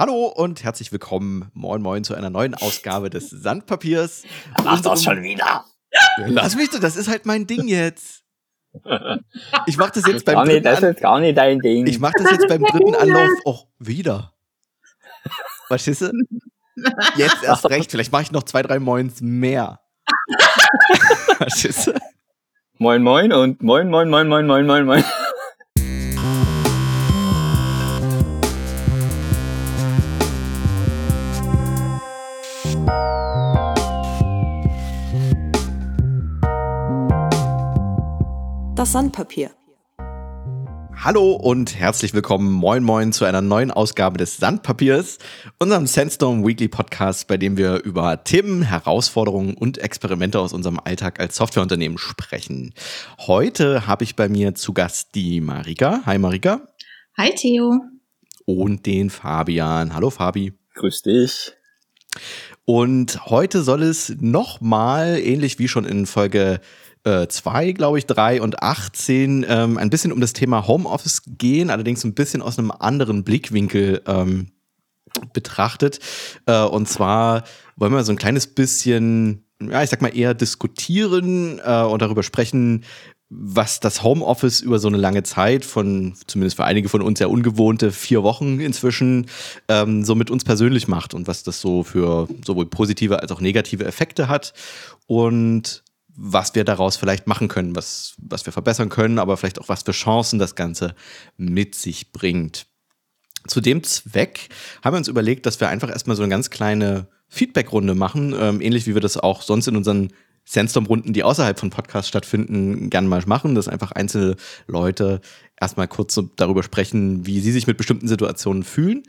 Hallo und herzlich willkommen, moin moin, zu einer neuen Ausgabe des Sandpapiers. Mach das schon wieder. Lass mich doch, das ist halt mein Ding jetzt. Ich mach das jetzt beim Gar nicht, dritten das An ist gar nicht dein Ding. Ich mach das jetzt beim dritten Anlauf auch wieder. Verstehst du? Jetzt erst recht, vielleicht mache ich noch zwei, drei Moins mehr. Verstehst du? moin moin und moin moin moin moin moin moin moin. Das Sandpapier. Hallo und herzlich willkommen, moin moin, zu einer neuen Ausgabe des Sandpapiers, unserem Sandstorm Weekly Podcast, bei dem wir über Themen, Herausforderungen und Experimente aus unserem Alltag als Softwareunternehmen sprechen. Heute habe ich bei mir zu Gast die Marika. Hi Marika. Hi Theo. Und den Fabian. Hallo Fabi. Grüß dich. Und heute soll es nochmal, ähnlich wie schon in Folge 2, glaube ich, 3 und 18 ähm, ein bisschen um das Thema Homeoffice gehen, allerdings ein bisschen aus einem anderen Blickwinkel ähm, betrachtet. Äh, und zwar wollen wir so ein kleines bisschen, ja, ich sag mal eher diskutieren äh, und darüber sprechen, was das Homeoffice über so eine lange Zeit von, zumindest für einige von uns ja ungewohnte vier Wochen inzwischen, ähm, so mit uns persönlich macht und was das so für sowohl positive als auch negative Effekte hat. Und was wir daraus vielleicht machen können, was, was wir verbessern können, aber vielleicht auch was für Chancen das Ganze mit sich bringt. Zu dem Zweck haben wir uns überlegt, dass wir einfach erstmal so eine ganz kleine Feedback-Runde machen, ähm, ähnlich wie wir das auch sonst in unseren Sandstorm-Runden, die außerhalb von Podcasts stattfinden, gerne mal machen, dass einfach einzelne Leute erstmal kurz so darüber sprechen, wie sie sich mit bestimmten Situationen fühlen.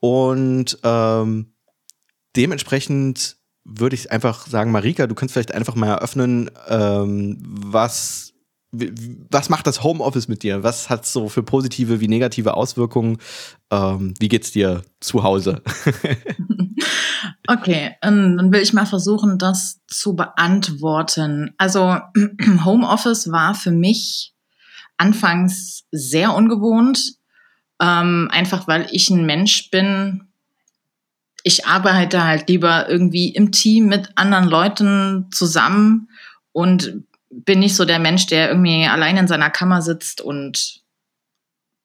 Und ähm, dementsprechend würde ich einfach sagen, Marika, du kannst vielleicht einfach mal eröffnen, ähm, was, was macht das Homeoffice mit dir? Was hat so für positive wie negative Auswirkungen? Ähm, wie geht's dir zu Hause? okay, ähm, dann will ich mal versuchen, das zu beantworten. Also Homeoffice war für mich anfangs sehr ungewohnt, ähm, einfach weil ich ein Mensch bin, ich arbeite halt lieber irgendwie im Team mit anderen Leuten zusammen und bin nicht so der Mensch, der irgendwie allein in seiner Kammer sitzt und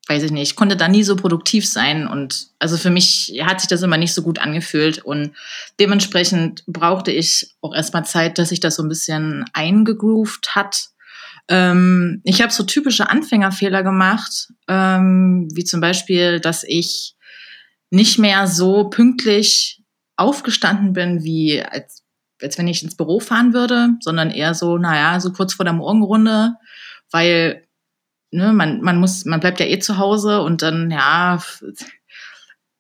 weiß ich nicht, ich konnte da nie so produktiv sein und also für mich hat sich das immer nicht so gut angefühlt und dementsprechend brauchte ich auch erstmal Zeit, dass sich das so ein bisschen eingegroovt hat. Ähm, ich habe so typische Anfängerfehler gemacht, ähm, wie zum Beispiel, dass ich nicht mehr so pünktlich aufgestanden bin, wie als, als wenn ich ins Büro fahren würde, sondern eher so, naja, so kurz vor der Morgenrunde, weil ne, man, man muss, man bleibt ja eh zu Hause und dann, ja,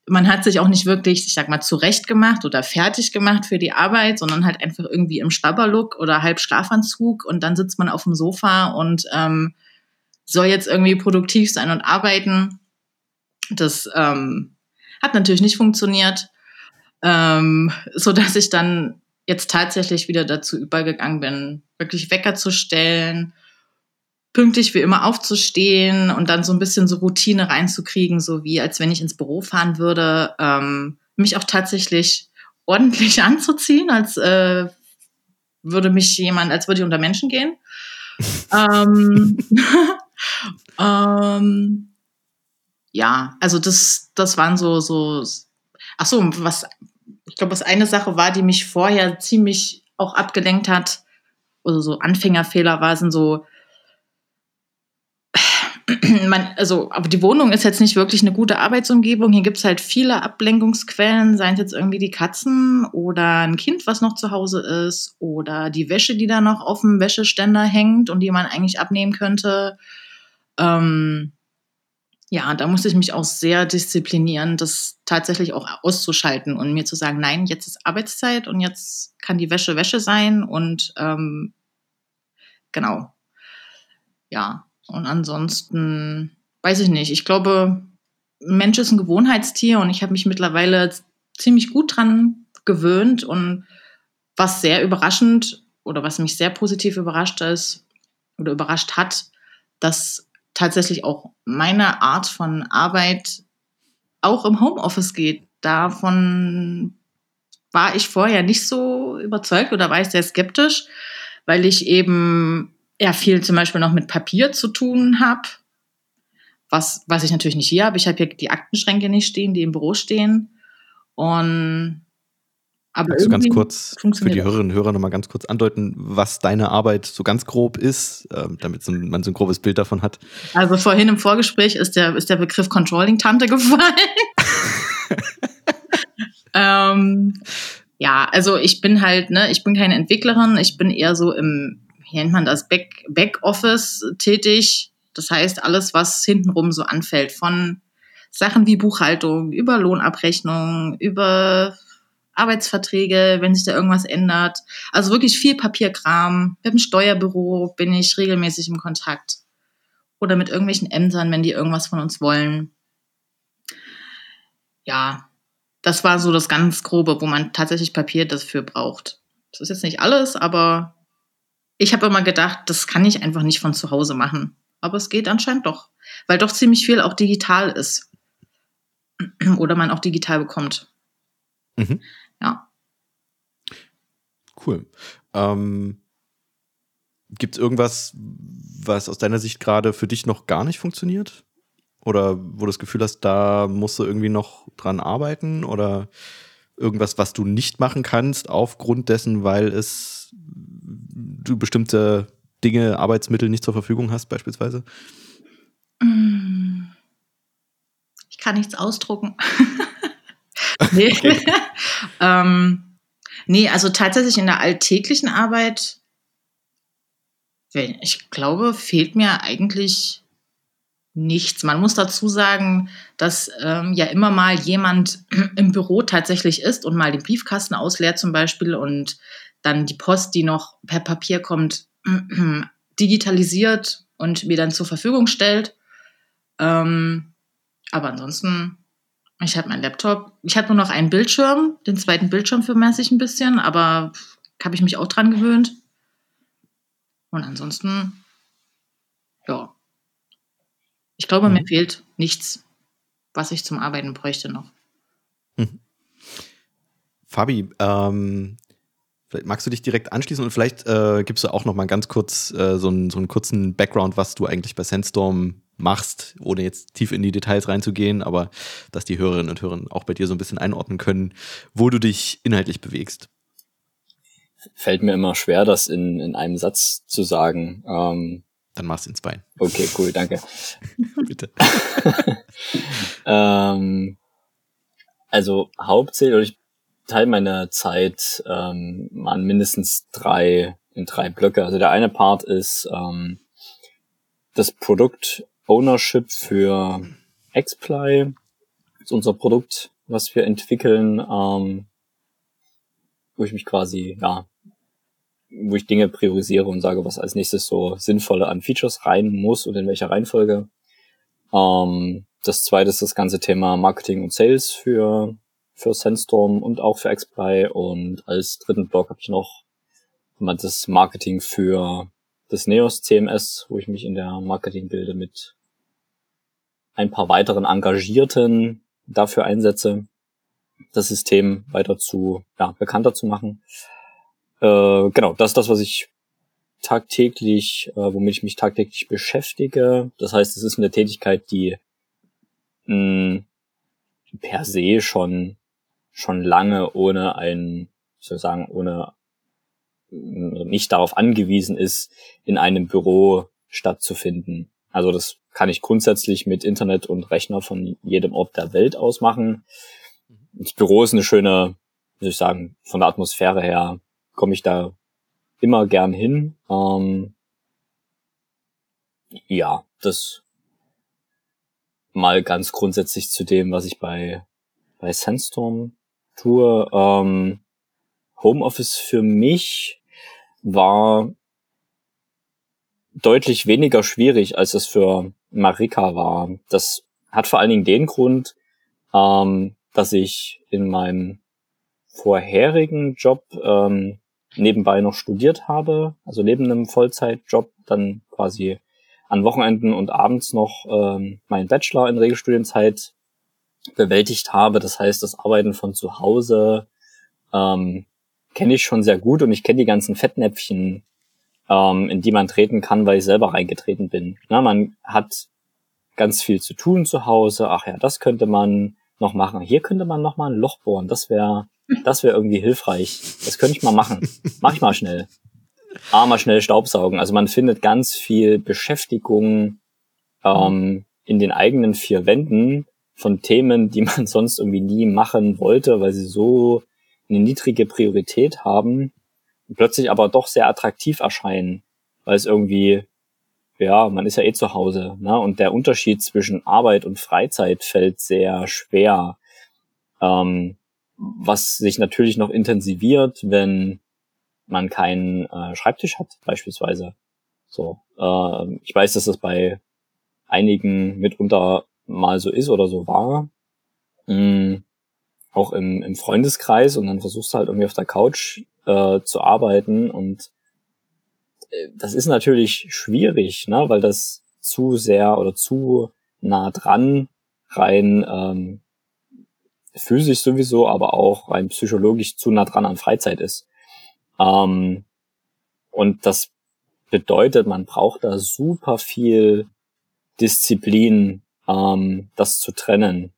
man hat sich auch nicht wirklich, ich sag mal, zurecht gemacht oder fertig gemacht für die Arbeit, sondern halt einfach irgendwie im Schlabberlook oder halb Schlafanzug und dann sitzt man auf dem Sofa und ähm, soll jetzt irgendwie produktiv sein und arbeiten. Das ähm, hat natürlich nicht funktioniert, ähm, so dass ich dann jetzt tatsächlich wieder dazu übergegangen bin, wirklich Wecker zu stellen, pünktlich wie immer aufzustehen und dann so ein bisschen so Routine reinzukriegen, so wie als wenn ich ins Büro fahren würde, ähm, mich auch tatsächlich ordentlich anzuziehen, als äh, würde mich jemand, als würde ich unter Menschen gehen. ähm, ähm, ja, also das, das waren so, so, ach so, was, ich glaube, was eine Sache war, die mich vorher ziemlich auch abgelenkt hat, oder so Anfängerfehler war, sind so, man, also, aber die Wohnung ist jetzt nicht wirklich eine gute Arbeitsumgebung. Hier gibt es halt viele Ablenkungsquellen, seien es jetzt irgendwie die Katzen oder ein Kind, was noch zu Hause ist, oder die Wäsche, die da noch auf dem Wäscheständer hängt und die man eigentlich abnehmen könnte. Ähm, ja, da musste ich mich auch sehr disziplinieren, das tatsächlich auch auszuschalten und mir zu sagen, nein, jetzt ist Arbeitszeit und jetzt kann die Wäsche Wäsche sein und ähm, genau. Ja, und ansonsten weiß ich nicht. Ich glaube, Mensch ist ein Gewohnheitstier und ich habe mich mittlerweile ziemlich gut dran gewöhnt und was sehr überraschend oder was mich sehr positiv überrascht ist oder überrascht hat, dass tatsächlich auch meine Art von Arbeit auch im Homeoffice geht. Davon war ich vorher nicht so überzeugt oder war ich sehr skeptisch, weil ich eben ja viel zum Beispiel noch mit Papier zu tun habe, was, was ich natürlich nicht hier habe. Ich habe hier die Aktenschränke nicht stehen, die im Büro stehen. Und aber Kannst du ganz kurz für die Hörerinnen und Hörer nochmal ganz kurz andeuten, was deine Arbeit so ganz grob ist, äh, damit man so ein grobes Bild davon hat? Also vorhin im Vorgespräch ist der, ist der Begriff Controlling-Tante gefallen. ähm, ja, also ich bin halt, ne, ich bin keine Entwicklerin, ich bin eher so im, wie nennt man das, Back, Backoffice tätig. Das heißt, alles, was hintenrum so anfällt, von Sachen wie Buchhaltung, über Lohnabrechnung, über Arbeitsverträge, wenn sich da irgendwas ändert. Also wirklich viel Papierkram. Mit dem Steuerbüro bin ich regelmäßig im Kontakt. Oder mit irgendwelchen Ämtern, wenn die irgendwas von uns wollen. Ja, das war so das ganz Grobe, wo man tatsächlich Papier dafür braucht. Das ist jetzt nicht alles, aber ich habe immer gedacht, das kann ich einfach nicht von zu Hause machen. Aber es geht anscheinend doch, weil doch ziemlich viel auch digital ist. Oder man auch digital bekommt. Mhm. Ja. Cool. Ähm, Gibt es irgendwas, was aus deiner Sicht gerade für dich noch gar nicht funktioniert? Oder wo du das Gefühl hast, da musst du irgendwie noch dran arbeiten? Oder irgendwas, was du nicht machen kannst, aufgrund dessen, weil es du bestimmte Dinge, Arbeitsmittel nicht zur Verfügung hast, beispielsweise? Ich kann nichts ausdrucken. nee. ähm, nee, also tatsächlich in der alltäglichen Arbeit, ich glaube, fehlt mir eigentlich nichts. Man muss dazu sagen, dass ähm, ja immer mal jemand im Büro tatsächlich ist und mal den Briefkasten ausleert zum Beispiel und dann die Post, die noch per Papier kommt, digitalisiert und mir dann zur Verfügung stellt. Ähm, aber ansonsten ich habe meinen Laptop. Ich hatte nur noch einen Bildschirm. Den zweiten Bildschirm vermesse ich ein bisschen, aber habe ich mich auch dran gewöhnt. Und ansonsten, ja. Ich glaube, mhm. mir fehlt nichts, was ich zum Arbeiten bräuchte noch. Mhm. Fabi, ähm, vielleicht magst du dich direkt anschließen und vielleicht äh, gibst du auch noch mal ganz kurz äh, so, einen, so einen kurzen Background, was du eigentlich bei Sandstorm machst, ohne jetzt tief in die Details reinzugehen, aber dass die Hörerinnen und Hörer auch bei dir so ein bisschen einordnen können, wo du dich inhaltlich bewegst. Fällt mir immer schwer, das in, in einem Satz zu sagen. Ähm, Dann machst du ins Bein. Okay, cool, danke. Bitte. ähm, also hauptsächlich, ich teile meine Zeit ähm, an mindestens drei, in drei Blöcke. Also der eine Part ist ähm, das Produkt Ownership für Xply. Das ist unser Produkt, was wir entwickeln, ähm, wo ich mich quasi, ja, wo ich Dinge priorisiere und sage, was als nächstes so sinnvolle an Features rein muss und in welcher Reihenfolge. Ähm, das zweite ist das ganze Thema Marketing und Sales für, für Sandstorm und auch für Xply. Und als dritten Block habe ich noch das Marketing für das Neos CMS, wo ich mich in der Marketing bilde mit ein paar weiteren Engagierten dafür einsetze, das System weiter zu, ja, bekannter zu machen. Äh, genau, das ist das, was ich tagtäglich, äh, womit ich mich tagtäglich beschäftige. Das heißt, es ist eine Tätigkeit, die mh, per se schon schon lange ohne ein, sozusagen ohne nicht darauf angewiesen ist, in einem Büro stattzufinden. Also das kann ich grundsätzlich mit Internet und Rechner von jedem Ort der Welt aus machen. Das Büro ist eine schöne, soll ich sagen, von der Atmosphäre her komme ich da immer gern hin. Ähm, ja, das mal ganz grundsätzlich zu dem, was ich bei, bei Sandstorm tue. Ähm, Homeoffice für mich war deutlich weniger schwierig, als es für Marika war. Das hat vor allen Dingen den Grund, ähm, dass ich in meinem vorherigen Job ähm, nebenbei noch studiert habe, also neben einem Vollzeitjob dann quasi an Wochenenden und abends noch ähm, meinen Bachelor in Regelstudienzeit bewältigt habe. Das heißt, das Arbeiten von zu Hause ähm, kenne ich schon sehr gut und ich kenne die ganzen Fettnäpfchen, ähm, in die man treten kann, weil ich selber reingetreten bin. Na, man hat ganz viel zu tun zu Hause. Ach ja, das könnte man noch machen. Hier könnte man noch mal ein Loch bohren. Das wäre, das wäre irgendwie hilfreich. Das könnte ich mal machen. Mach ich mal schnell. Ah, mal schnell Staubsaugen. Also man findet ganz viel Beschäftigung ähm, in den eigenen vier Wänden von Themen, die man sonst irgendwie nie machen wollte, weil sie so eine niedrige Priorität haben plötzlich aber doch sehr attraktiv erscheinen, weil es irgendwie, ja, man ist ja eh zu Hause, ne? Und der Unterschied zwischen Arbeit und Freizeit fällt sehr schwer. Ähm, was sich natürlich noch intensiviert, wenn man keinen äh, Schreibtisch hat, beispielsweise. So, äh, ich weiß, dass das bei einigen mitunter mal so ist oder so war. Mhm. Auch im, im Freundeskreis und dann versuchst du halt irgendwie auf der Couch äh, zu arbeiten und äh, das ist natürlich schwierig, ne, weil das zu sehr oder zu nah dran rein ähm, physisch sowieso, aber auch rein psychologisch zu nah dran an Freizeit ist. Ähm, und das bedeutet, man braucht da super viel Disziplin, ähm, das zu trennen.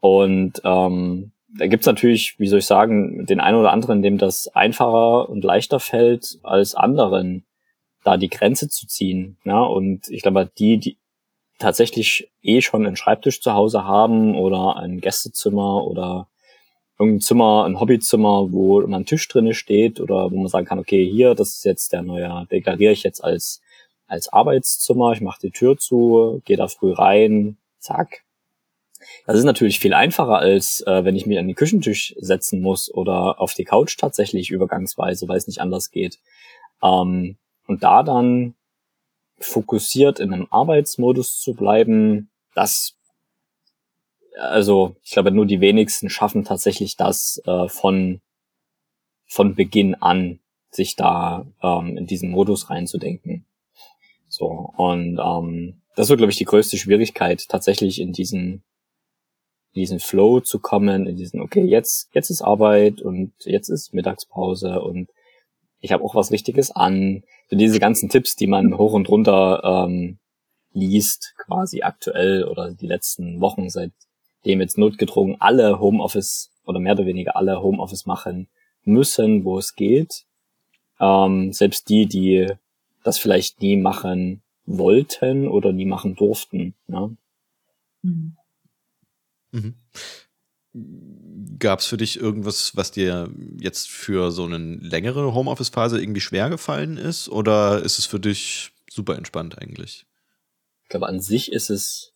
Und ähm, da gibt's natürlich, wie soll ich sagen, den einen oder anderen, dem das einfacher und leichter fällt als anderen, da die Grenze zu ziehen. Ja? Und ich glaube, die, die tatsächlich eh schon einen Schreibtisch zu Hause haben oder ein Gästezimmer oder irgendein Zimmer, ein Hobbyzimmer, wo man Tisch drinne steht oder wo man sagen kann, okay, hier, das ist jetzt der neue, deklariere ich jetzt als als Arbeitszimmer, ich mache die Tür zu, gehe da früh rein, zack. Das ist natürlich viel einfacher, als äh, wenn ich mich an den Küchentisch setzen muss oder auf die Couch tatsächlich übergangsweise, weil es nicht anders geht. Ähm, und da dann fokussiert in einem Arbeitsmodus zu bleiben, das also ich glaube nur die wenigsten schaffen tatsächlich das äh, von von Beginn an sich da ähm, in diesen Modus reinzudenken. So, und ähm, das wird, glaube ich, die größte Schwierigkeit, tatsächlich in diesen, in diesen Flow zu kommen, in diesen, okay, jetzt, jetzt ist Arbeit und jetzt ist Mittagspause und ich habe auch was Richtiges an. So diese ganzen Tipps, die man hoch und runter ähm, liest, quasi aktuell oder die letzten Wochen, seitdem jetzt notgedrungen alle Homeoffice oder mehr oder weniger alle Homeoffice machen müssen, wo es geht. Ähm, selbst die, die das vielleicht nie machen wollten oder nie machen durften. Ne? Mhm. Mhm. Gab es für dich irgendwas, was dir jetzt für so eine längere Homeoffice-Phase irgendwie schwer gefallen ist? Oder ist es für dich super entspannt eigentlich? Ich glaube, an sich ist es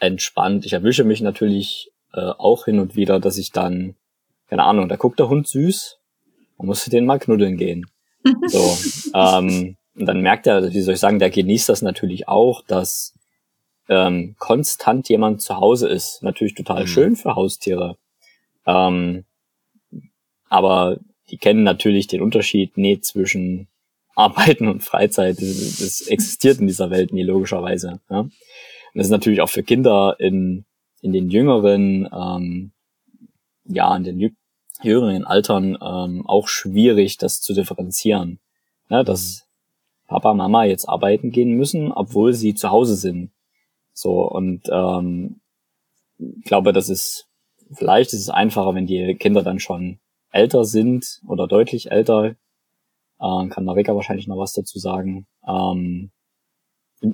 entspannt. Ich erwische mich natürlich äh, auch hin und wieder, dass ich dann, keine Ahnung, da guckt der Hund süß, man musste den mal knuddeln gehen. So, ähm, und dann merkt er, wie soll ich sagen, der genießt das natürlich auch, dass ähm, konstant jemand zu Hause ist. Natürlich total mhm. schön für Haustiere. Ähm, aber die kennen natürlich den Unterschied nicht zwischen Arbeiten und Freizeit. Das, das existiert in dieser Welt nie, logischerweise. Ja? Und das ist natürlich auch für Kinder in, in den jüngeren, ähm, ja, in den jüngeren Altern ähm, auch schwierig, das zu differenzieren. Ja, dass Papa, Mama jetzt arbeiten gehen müssen, obwohl sie zu Hause sind. So, und ähm, ich glaube, das ist, vielleicht ist es einfacher, wenn die Kinder dann schon älter sind oder deutlich älter. Äh, kann Marika wahrscheinlich noch was dazu sagen. Ähm,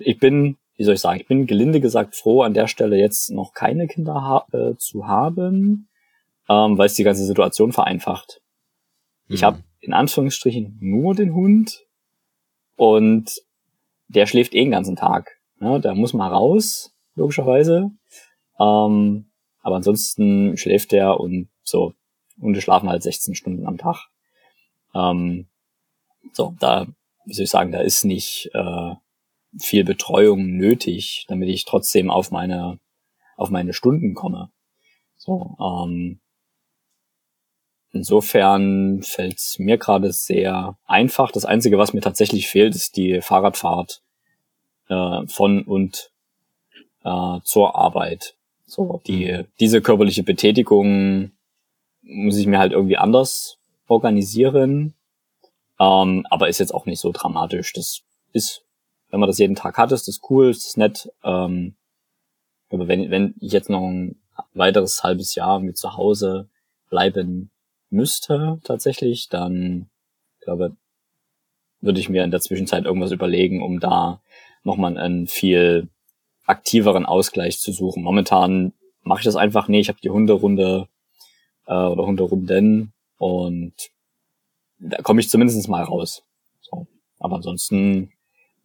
ich bin, wie soll ich sagen, ich bin gelinde gesagt froh, an der Stelle jetzt noch keine Kinder ha äh, zu haben, ähm, weil es die ganze Situation vereinfacht. Mhm. Ich habe in Anführungsstrichen nur den Hund und der schläft eh den ganzen Tag. Ja, da muss mal raus, logischerweise. Ähm, aber ansonsten schläft der und so. Hunde schlafen halt 16 Stunden am Tag. Ähm, so, da, wie soll ich sagen, da ist nicht äh, viel Betreuung nötig, damit ich trotzdem auf meine, auf meine Stunden komme. So, ähm, Insofern fällt es mir gerade sehr einfach. Das Einzige, was mir tatsächlich fehlt, ist die Fahrradfahrt äh, von und äh, zur Arbeit. So, die, diese körperliche Betätigung muss ich mir halt irgendwie anders organisieren. Ähm, aber ist jetzt auch nicht so dramatisch. Das ist, wenn man das jeden Tag hat, ist das cool, ist das nett. Ähm, aber wenn, wenn ich jetzt noch ein weiteres halbes Jahr mit zu Hause bleiben müsste, tatsächlich, dann glaube würde ich mir in der Zwischenzeit irgendwas überlegen, um da nochmal einen viel aktiveren Ausgleich zu suchen. Momentan mache ich das einfach nicht. Ich habe die Hunderunde äh, oder Hunderunden und da komme ich zumindest mal raus. So. Aber ansonsten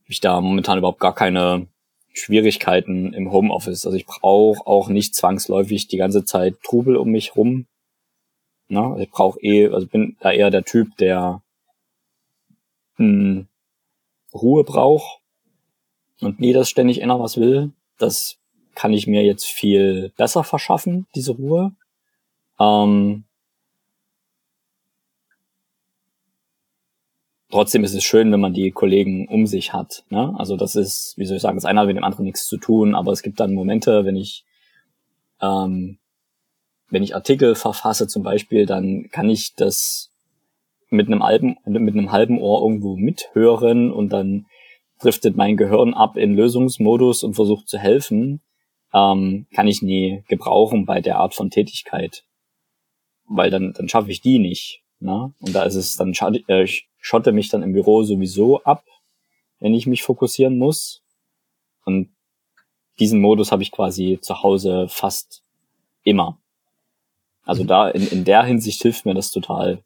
habe ich da momentan überhaupt gar keine Schwierigkeiten im Homeoffice. Also ich brauche auch nicht zwangsläufig die ganze Zeit Trubel um mich rum. Na, ich brauche eh, also bin da eher der Typ, der mh, hm, Ruhe braucht und nie das ständig immer was will. Das kann ich mir jetzt viel besser verschaffen, diese Ruhe. Ähm, trotzdem ist es schön, wenn man die Kollegen um sich hat. Ne? Also das ist, wie soll ich sagen, das eine hat mit dem anderen nichts zu tun, aber es gibt dann Momente, wenn ich ähm, wenn ich Artikel verfasse zum Beispiel, dann kann ich das mit einem halben, mit einem halben Ohr irgendwo mithören und dann driftet mein Gehirn ab in Lösungsmodus und versucht zu helfen, ähm, kann ich nie gebrauchen bei der Art von Tätigkeit. Weil dann, dann schaffe ich die nicht. Ne? Und da ist es, dann äh, ich schotte mich dann im Büro sowieso ab, wenn ich mich fokussieren muss. Und diesen Modus habe ich quasi zu Hause fast immer. Also mhm. da in, in der Hinsicht hilft mir das total.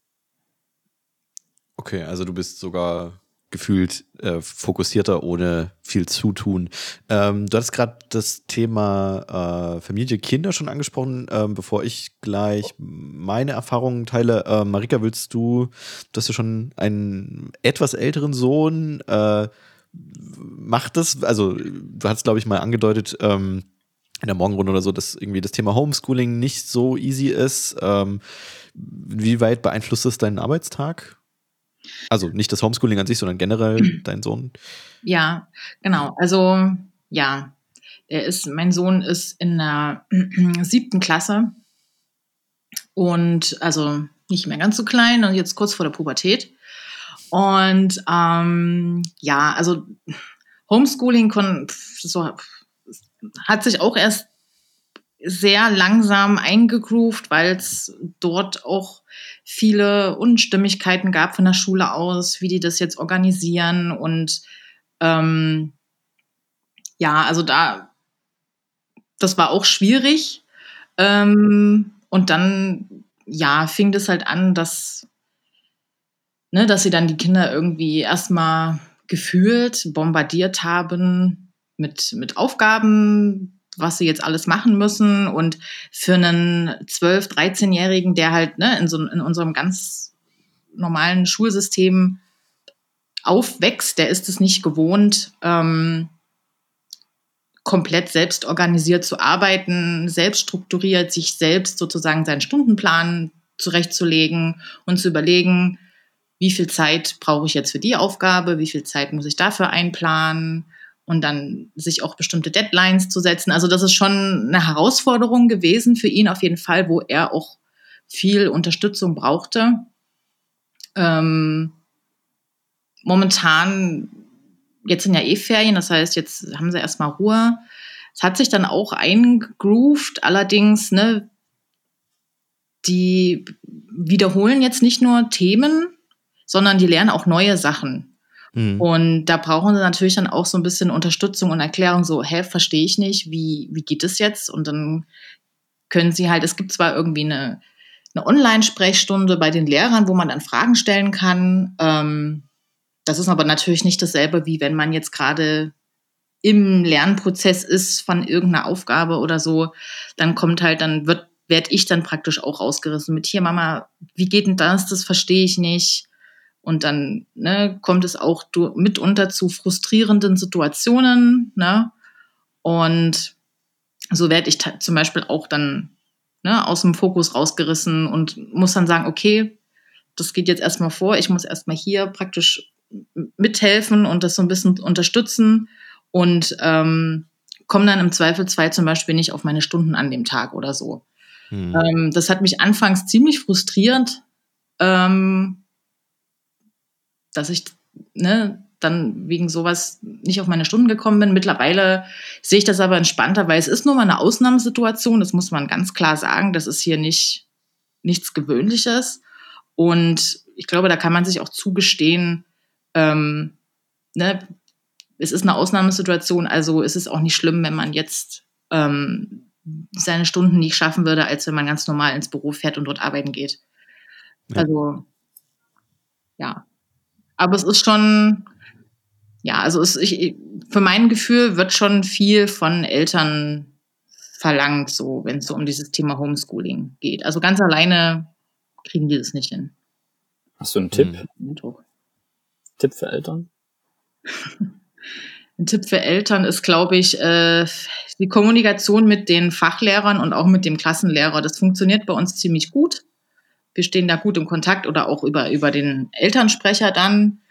Okay, also du bist sogar gefühlt äh, fokussierter, ohne viel Zutun. Ähm, du hast gerade das Thema äh, Familie, Kinder schon angesprochen. Ähm, bevor ich gleich meine Erfahrungen teile, äh, Marika, willst du, du hast ja schon einen etwas älteren Sohn, äh, macht das, also du hast, glaube ich, mal angedeutet, ähm, in der Morgenrunde oder so, dass irgendwie das Thema Homeschooling nicht so easy ist. Ähm, wie weit beeinflusst das deinen Arbeitstag? Also nicht das Homeschooling an sich, sondern generell dein Sohn? Ja, genau. Also ja, er ist, mein Sohn ist in der siebten Klasse und also nicht mehr ganz so klein und jetzt kurz vor der Pubertät. Und ähm, ja, also Homeschooling kon, so, hat sich auch erst sehr langsam eingegroovt, weil es dort auch viele Unstimmigkeiten gab von der Schule aus, wie die das jetzt organisieren. Und ähm, ja, also da, das war auch schwierig. Ähm, und dann, ja, fing das halt an, dass, ne, dass sie dann die Kinder irgendwie erstmal gefühlt bombardiert haben mit, mit Aufgaben, was sie jetzt alles machen müssen. Und für einen 12-, 13-Jährigen, der halt ne, in, so, in unserem ganz normalen Schulsystem aufwächst, der ist es nicht gewohnt, ähm, komplett selbst organisiert zu arbeiten, selbst strukturiert, sich selbst sozusagen seinen Stundenplan zurechtzulegen und zu überlegen, wie viel Zeit brauche ich jetzt für die Aufgabe, wie viel Zeit muss ich dafür einplanen, und dann sich auch bestimmte Deadlines zu setzen. Also das ist schon eine Herausforderung gewesen für ihn auf jeden Fall, wo er auch viel Unterstützung brauchte. Ähm, momentan, jetzt sind ja eh Ferien, das heißt, jetzt haben sie erstmal Ruhe. Es hat sich dann auch eingegroovt, allerdings, ne, die wiederholen jetzt nicht nur Themen, sondern die lernen auch neue Sachen. Mhm. Und da brauchen sie natürlich dann auch so ein bisschen Unterstützung und Erklärung, so, hä, verstehe ich nicht, wie, wie geht es jetzt? Und dann können sie halt, es gibt zwar irgendwie eine, eine Online-Sprechstunde bei den Lehrern, wo man dann Fragen stellen kann. Ähm, das ist aber natürlich nicht dasselbe, wie wenn man jetzt gerade im Lernprozess ist von irgendeiner Aufgabe oder so, dann kommt halt, dann wird, werde ich dann praktisch auch rausgerissen mit hier, Mama, wie geht denn das? Das verstehe ich nicht. Und dann ne, kommt es auch mitunter zu frustrierenden Situationen. Ne? Und so werde ich zum Beispiel auch dann ne, aus dem Fokus rausgerissen und muss dann sagen, okay, das geht jetzt erstmal vor. Ich muss erstmal hier praktisch mithelfen und das so ein bisschen unterstützen und ähm, komme dann im Zweifelsfall zum Beispiel nicht auf meine Stunden an dem Tag oder so. Hm. Ähm, das hat mich anfangs ziemlich frustriert, ähm, dass ich ne, dann wegen sowas nicht auf meine Stunden gekommen bin. Mittlerweile sehe ich das aber entspannter, weil es ist nur mal eine Ausnahmesituation, das muss man ganz klar sagen. Das ist hier nicht nichts Gewöhnliches. Und ich glaube, da kann man sich auch zugestehen, ähm, ne, es ist eine Ausnahmesituation, also ist es auch nicht schlimm, wenn man jetzt ähm, seine Stunden nicht schaffen würde, als wenn man ganz normal ins Büro fährt und dort arbeiten geht. Ja. Also, ja. Aber es ist schon, ja, also es, ich, für mein Gefühl wird schon viel von Eltern verlangt, so wenn es so um dieses Thema Homeschooling geht. Also ganz alleine kriegen die das nicht hin. Hast du einen Tipp? Mhm. Tipp für Eltern? Ein Tipp für Eltern ist, glaube ich, äh, die Kommunikation mit den Fachlehrern und auch mit dem Klassenlehrer. Das funktioniert bei uns ziemlich gut. Wir stehen da gut im Kontakt oder auch über, über den Elternsprecher dann.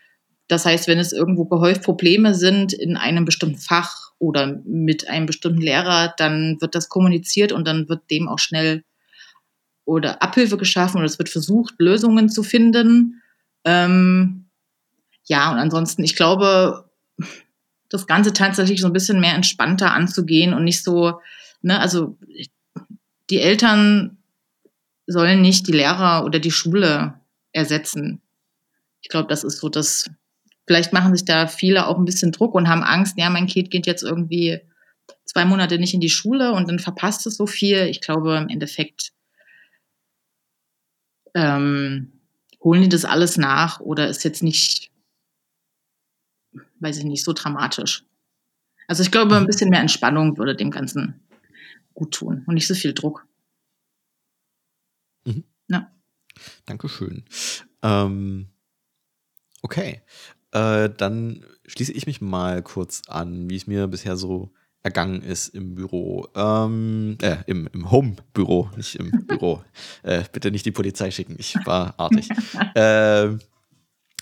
Das heißt, wenn es irgendwo gehäuft Probleme sind in einem bestimmten Fach oder mit einem bestimmten Lehrer, dann wird das kommuniziert und dann wird dem auch schnell oder Abhilfe geschaffen oder es wird versucht, Lösungen zu finden. Ähm, ja, und ansonsten, ich glaube, das Ganze tatsächlich so ein bisschen mehr entspannter anzugehen und nicht so, ne, also die Eltern sollen nicht die Lehrer oder die Schule ersetzen. Ich glaube, das ist so das, vielleicht machen sich da viele auch ein bisschen Druck und haben Angst, ja, mein Kind geht jetzt irgendwie zwei Monate nicht in die Schule und dann verpasst es so viel. Ich glaube, im Endeffekt ähm, holen die das alles nach oder ist jetzt nicht weiß ich nicht, so dramatisch. Also ich glaube, ein bisschen mehr Entspannung würde dem Ganzen gut tun und nicht so viel Druck. Mhm. Ja. Dankeschön. Ähm, okay, äh, dann schließe ich mich mal kurz an, wie es mir bisher so ergangen ist im Büro. Ähm, äh, im, im Home-Büro, nicht im Büro. Äh, bitte nicht die Polizei schicken, ich war artig. äh,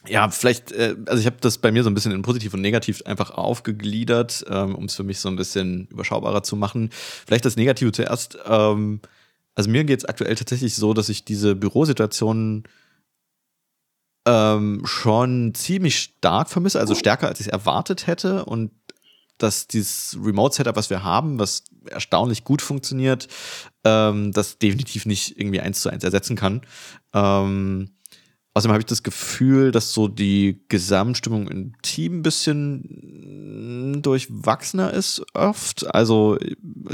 ja, vielleicht, äh, also ich habe das bei mir so ein bisschen in positiv und negativ einfach aufgegliedert, ähm, um es für mich so ein bisschen überschaubarer zu machen. Vielleicht das Negative zuerst. Ähm, also mir geht es aktuell tatsächlich so, dass ich diese Bürosituation ähm, schon ziemlich stark vermisse, also stärker als ich es erwartet hätte und dass dieses Remote-Setup, was wir haben, was erstaunlich gut funktioniert, ähm, das definitiv nicht irgendwie eins zu eins ersetzen kann. Ähm, Außerdem habe ich das Gefühl, dass so die Gesamtstimmung im Team ein bisschen durchwachsener ist oft. Also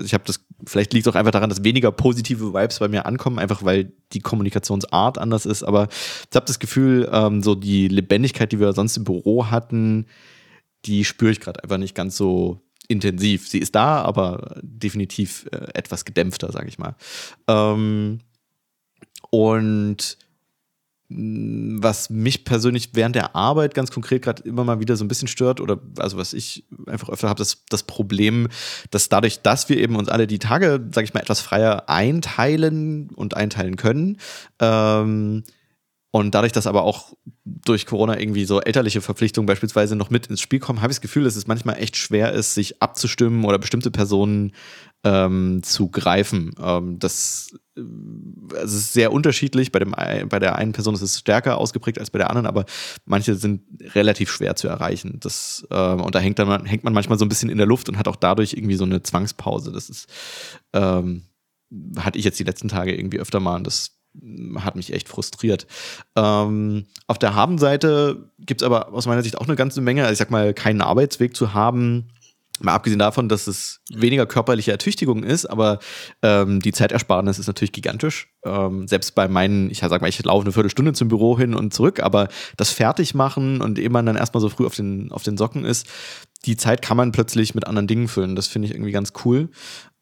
ich habe das, vielleicht liegt es auch einfach daran, dass weniger positive Vibes bei mir ankommen, einfach weil die Kommunikationsart anders ist. Aber ich habe das Gefühl, ähm, so die Lebendigkeit, die wir sonst im Büro hatten, die spüre ich gerade einfach nicht ganz so intensiv. Sie ist da, aber definitiv äh, etwas gedämpfter, sage ich mal. Ähm, und was mich persönlich während der Arbeit ganz konkret gerade immer mal wieder so ein bisschen stört oder also was ich einfach öfter habe, das, das Problem, dass dadurch, dass wir eben uns alle die Tage, sage ich mal, etwas freier einteilen und einteilen können, ähm, und dadurch, dass aber auch durch Corona irgendwie so elterliche Verpflichtungen beispielsweise noch mit ins Spiel kommen, habe ich das Gefühl, dass es manchmal echt schwer ist, sich abzustimmen oder bestimmte Personen ähm, zu greifen. Ähm, das äh, also ist sehr unterschiedlich. Bei, dem, bei der einen Person ist es stärker ausgeprägt als bei der anderen, aber manche sind relativ schwer zu erreichen. Das, ähm, und da hängt, dann, hängt man manchmal so ein bisschen in der Luft und hat auch dadurch irgendwie so eine Zwangspause. Das ist, ähm, hatte ich jetzt die letzten Tage irgendwie öfter mal und das hat mich echt frustriert. Ähm, auf der Habenseite gibt es aber aus meiner Sicht auch eine ganze Menge. Also ich sag mal, keinen Arbeitsweg zu haben, Mal abgesehen davon, dass es weniger körperliche Ertüchtigung ist, aber ähm, die Zeitersparnis ist natürlich gigantisch. Ähm, selbst bei meinen, ich sag mal, ich laufe eine Viertelstunde zum Büro hin und zurück, aber das Fertigmachen und ehe man dann erstmal so früh auf den, auf den Socken ist, die Zeit kann man plötzlich mit anderen Dingen füllen. Das finde ich irgendwie ganz cool.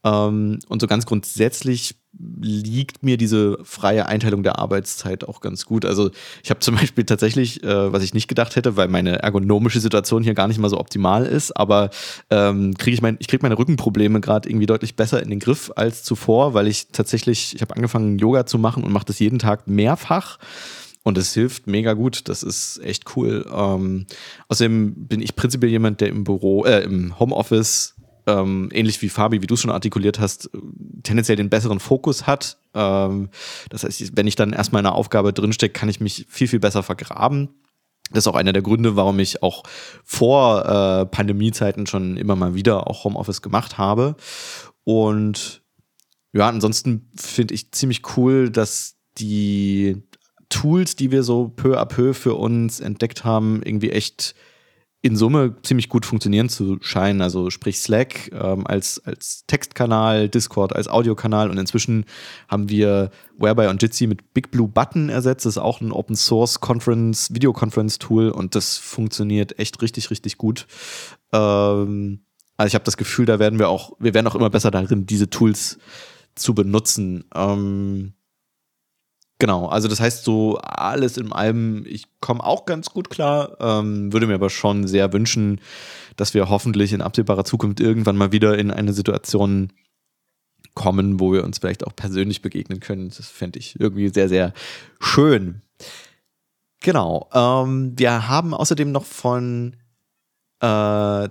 Ähm, und so ganz grundsätzlich liegt mir diese freie Einteilung der Arbeitszeit auch ganz gut. Also ich habe zum Beispiel tatsächlich, äh, was ich nicht gedacht hätte, weil meine ergonomische Situation hier gar nicht mal so optimal ist, aber ähm, kriege ich mein, ich kriege meine Rückenprobleme gerade irgendwie deutlich besser in den Griff als zuvor, weil ich tatsächlich, ich habe angefangen Yoga zu machen und mache das jeden Tag mehrfach. Und es hilft mega gut. Das ist echt cool. Ähm, außerdem bin ich prinzipiell jemand, der im Büro, äh, im Homeoffice ähm, ähnlich wie Fabi, wie du es schon artikuliert hast, tendenziell den besseren Fokus hat. Ähm, das heißt, wenn ich dann erstmal in einer Aufgabe drinstecke, kann ich mich viel, viel besser vergraben. Das ist auch einer der Gründe, warum ich auch vor äh, Pandemiezeiten schon immer mal wieder auch Homeoffice gemacht habe. Und ja, ansonsten finde ich ziemlich cool, dass die Tools, die wir so peu à peu für uns entdeckt haben, irgendwie echt in Summe ziemlich gut funktionieren zu scheinen. Also sprich Slack ähm, als, als Textkanal, Discord als Audiokanal und inzwischen haben wir Whereby und Jitsi mit Big Blue Button ersetzt. Das ist auch ein Open Source Conference, Videoconference Tool und das funktioniert echt richtig, richtig gut. Ähm, also ich habe das Gefühl, da werden wir auch, wir werden auch immer besser darin, diese Tools zu benutzen. Ähm, Genau, also das heißt so alles in allem, ich komme auch ganz gut klar, ähm, würde mir aber schon sehr wünschen, dass wir hoffentlich in absehbarer Zukunft irgendwann mal wieder in eine Situation kommen, wo wir uns vielleicht auch persönlich begegnen können. Das fände ich irgendwie sehr, sehr schön. Genau, ähm, wir haben außerdem noch von äh,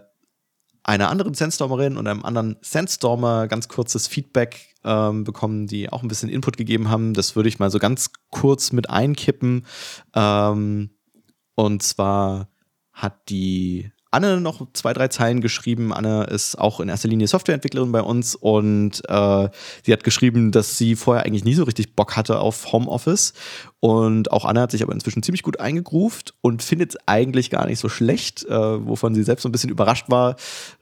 einer anderen Sandstormerin und einem anderen Sandstormer ganz kurzes Feedback ähm, bekommen, die auch ein bisschen Input gegeben haben. Das würde ich mal so ganz kurz mit einkippen. Ähm, und zwar hat die Anne noch zwei, drei Zeilen geschrieben. Anne ist auch in erster Linie Softwareentwicklerin bei uns und äh, sie hat geschrieben, dass sie vorher eigentlich nie so richtig Bock hatte auf Homeoffice. Und auch Anne hat sich aber inzwischen ziemlich gut eingegruft und findet es eigentlich gar nicht so schlecht, äh, wovon sie selbst so ein bisschen überrascht war,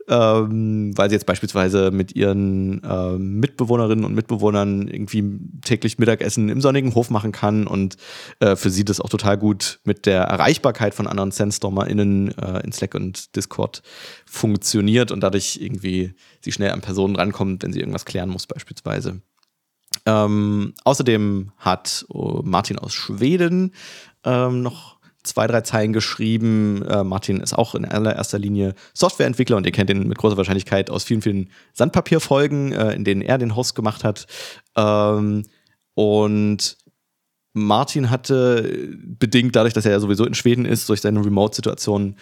ähm, weil sie jetzt beispielsweise mit ihren äh, Mitbewohnerinnen und Mitbewohnern irgendwie täglich Mittagessen im sonnigen Hof machen kann und äh, für sie das auch total gut mit der Erreichbarkeit von anderen SandstormerInnen äh, in Slack und Discord funktioniert und dadurch irgendwie sie schnell an Personen rankommt, wenn sie irgendwas klären muss beispielsweise. Ähm, außerdem hat oh, Martin aus Schweden ähm, noch zwei, drei Zeilen geschrieben. Äh, Martin ist auch in allererster Linie Softwareentwickler und ihr kennt ihn mit großer Wahrscheinlichkeit aus vielen, vielen Sandpapierfolgen, äh, in denen er den Host gemacht hat. Ähm, und Martin hatte bedingt dadurch, dass er ja sowieso in Schweden ist, durch seine Remote-Situation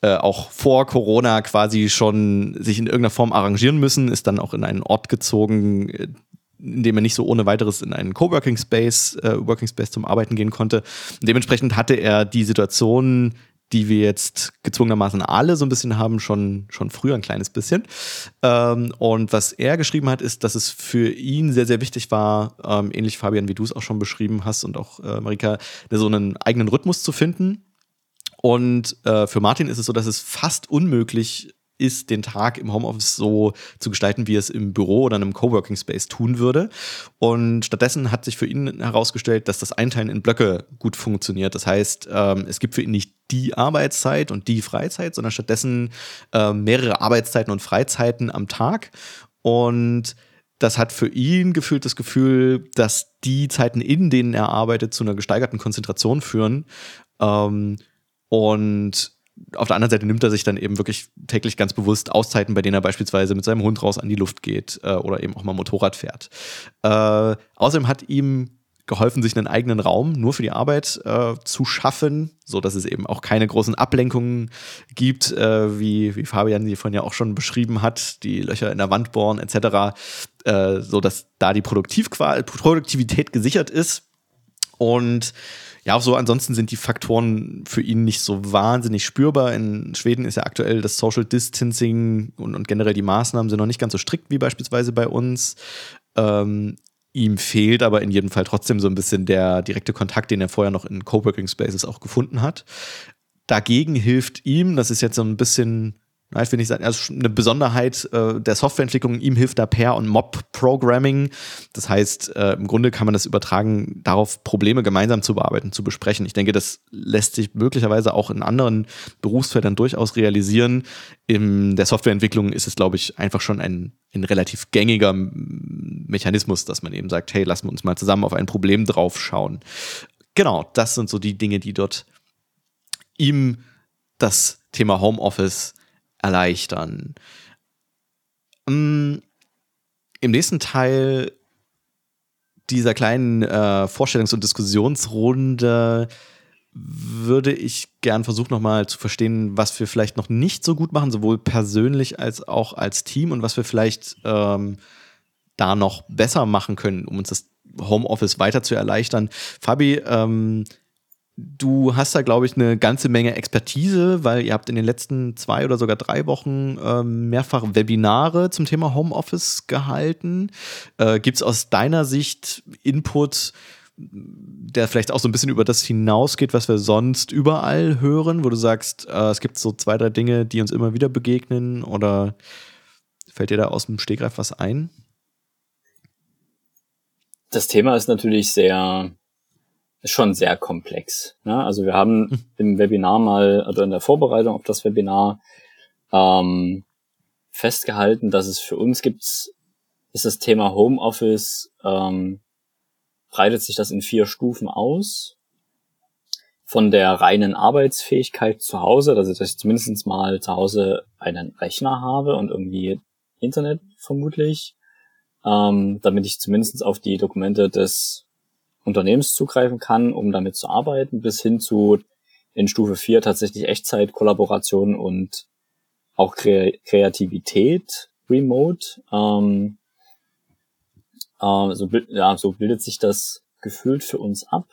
äh, auch vor Corona quasi schon sich in irgendeiner Form arrangieren müssen, ist dann auch in einen Ort gezogen, äh, indem er nicht so ohne weiteres in einen Coworking Space, äh, Working Space zum Arbeiten gehen konnte. Und dementsprechend hatte er die Situation, die wir jetzt gezwungenermaßen alle so ein bisschen haben, schon, schon früher ein kleines bisschen. Ähm, und was er geschrieben hat, ist, dass es für ihn sehr, sehr wichtig war, ähm, ähnlich Fabian, wie du es auch schon beschrieben hast und auch äh, Marika, so einen eigenen Rhythmus zu finden. Und äh, für Martin ist es so, dass es fast unmöglich ist, den Tag im Homeoffice so zu gestalten, wie er es im Büro oder in einem Coworking Space tun würde. Und stattdessen hat sich für ihn herausgestellt, dass das Einteilen in Blöcke gut funktioniert. Das heißt, ähm, es gibt für ihn nicht die Arbeitszeit und die Freizeit, sondern stattdessen ähm, mehrere Arbeitszeiten und Freizeiten am Tag. Und das hat für ihn gefühlt das Gefühl, dass die Zeiten, in denen er arbeitet, zu einer gesteigerten Konzentration führen. Ähm, und auf der anderen Seite nimmt er sich dann eben wirklich täglich ganz bewusst Auszeiten, bei denen er beispielsweise mit seinem Hund raus an die Luft geht äh, oder eben auch mal Motorrad fährt. Äh, außerdem hat ihm geholfen, sich einen eigenen Raum nur für die Arbeit äh, zu schaffen, so dass es eben auch keine großen Ablenkungen gibt, äh, wie, wie Fabian die vorhin ja auch schon beschrieben hat, die Löcher in der Wand bohren etc., äh, so da die Produktivität gesichert ist. Und ja, auch so ansonsten sind die Faktoren für ihn nicht so wahnsinnig spürbar. In Schweden ist ja aktuell das Social Distancing und, und generell die Maßnahmen sind noch nicht ganz so strikt wie beispielsweise bei uns. Ähm, ihm fehlt aber in jedem Fall trotzdem so ein bisschen der direkte Kontakt, den er vorher noch in Coworking Spaces auch gefunden hat. Dagegen hilft ihm, das ist jetzt so ein bisschen ich will nicht sagen, also eine Besonderheit äh, der Softwareentwicklung, ihm hilft da Pair- und Mob-Programming. Das heißt, äh, im Grunde kann man das übertragen, darauf Probleme gemeinsam zu bearbeiten, zu besprechen. Ich denke, das lässt sich möglicherweise auch in anderen Berufsfeldern durchaus realisieren. In der Softwareentwicklung ist es, glaube ich, einfach schon ein, ein relativ gängiger Mechanismus, dass man eben sagt, hey, lassen wir uns mal zusammen auf ein Problem draufschauen. Genau, das sind so die Dinge, die dort ihm das Thema Homeoffice erleichtern. Mm, Im nächsten Teil dieser kleinen äh, Vorstellungs- und Diskussionsrunde würde ich gern versuchen, nochmal zu verstehen, was wir vielleicht noch nicht so gut machen, sowohl persönlich als auch als Team und was wir vielleicht ähm, da noch besser machen können, um uns das Homeoffice weiter zu erleichtern. Fabi, ähm, du hast da, glaube ich, eine ganze Menge Expertise, weil ihr habt in den letzten zwei oder sogar drei Wochen ähm, mehrfach Webinare zum Thema Homeoffice gehalten. Äh, Gibt es aus deiner Sicht Input, der vielleicht auch so ein bisschen über das hinausgeht, was wir sonst überall hören, wo du sagst, äh, es gibt so zwei, drei Dinge, die uns immer wieder begegnen oder fällt dir da aus dem Stegreif was ein? Das Thema ist natürlich sehr, ist schon sehr komplex. Ne? Also wir haben hm. im Webinar mal, oder in der Vorbereitung auf das Webinar, ähm, festgehalten, dass es für uns gibt, ist das Thema Homeoffice ähm, breitet sich das in vier Stufen aus. Von der reinen Arbeitsfähigkeit zu Hause, also dass ich zumindest mal zu Hause einen Rechner habe und irgendwie Internet vermutlich, ähm, damit ich zumindest auf die Dokumente des Unternehmens zugreifen kann, um damit zu arbeiten, bis hin zu in Stufe 4 tatsächlich Echtzeit-Kollaboration und auch Kre Kreativität remote. Ähm, äh, so, ja, so bildet sich das gefühlt für uns ab.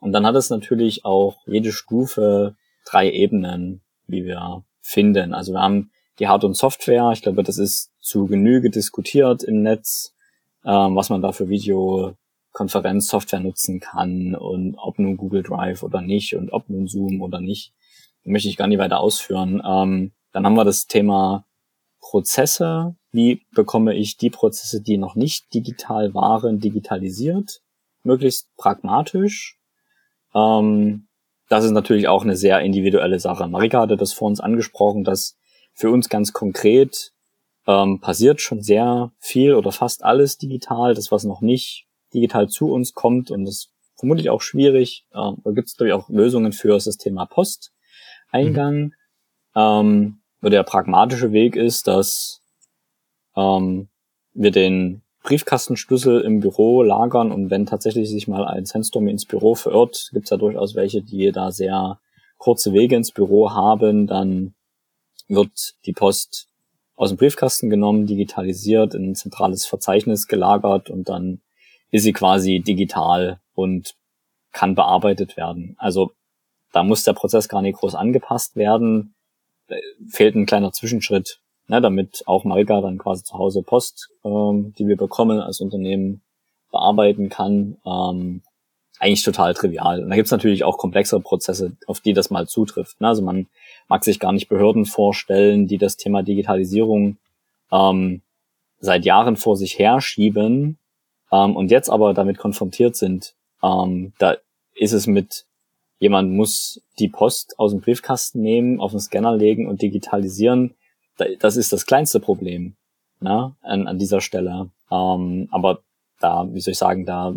Und dann hat es natürlich auch jede Stufe drei Ebenen, wie wir finden. Also wir haben die Hard- und Software. Ich glaube, das ist zu Genüge diskutiert im Netz, ähm, was man da für Videokonferenzsoftware nutzen kann und ob nun Google Drive oder nicht und ob nun Zoom oder nicht. Möchte ich gar nicht weiter ausführen. Ähm, dann haben wir das Thema Prozesse, wie bekomme ich die Prozesse, die noch nicht digital waren, digitalisiert, möglichst pragmatisch. Ähm, das ist natürlich auch eine sehr individuelle Sache. Marika hatte das vor uns angesprochen, dass für uns ganz konkret ähm, passiert schon sehr viel oder fast alles digital. Das, was noch nicht digital zu uns kommt und das ist vermutlich auch schwierig. Ähm, da gibt es, glaube auch Lösungen für das Thema Posteingang. Mhm. Ähm, nur der pragmatische Weg ist, dass ähm, wir den Briefkastenschlüssel im Büro lagern und wenn tatsächlich sich mal ein Sandstorm ins Büro verirrt, gibt es ja durchaus welche, die da sehr kurze Wege ins Büro haben, dann wird die Post aus dem Briefkasten genommen, digitalisiert, in ein zentrales Verzeichnis gelagert und dann ist sie quasi digital und kann bearbeitet werden. Also da muss der Prozess gar nicht groß angepasst werden fehlt ein kleiner Zwischenschritt, ne, damit auch Marika dann quasi zu Hause Post, ähm, die wir bekommen als Unternehmen, bearbeiten kann. Ähm, eigentlich total trivial. Und da gibt's natürlich auch komplexere Prozesse, auf die das mal zutrifft. Ne? Also man mag sich gar nicht Behörden vorstellen, die das Thema Digitalisierung ähm, seit Jahren vor sich herschieben ähm, und jetzt aber damit konfrontiert sind. Ähm, da ist es mit jemand muss die Post aus dem Briefkasten nehmen, auf den Scanner legen und digitalisieren. Das ist das kleinste Problem ne, an, an dieser Stelle. Ähm, aber da, wie soll ich sagen, da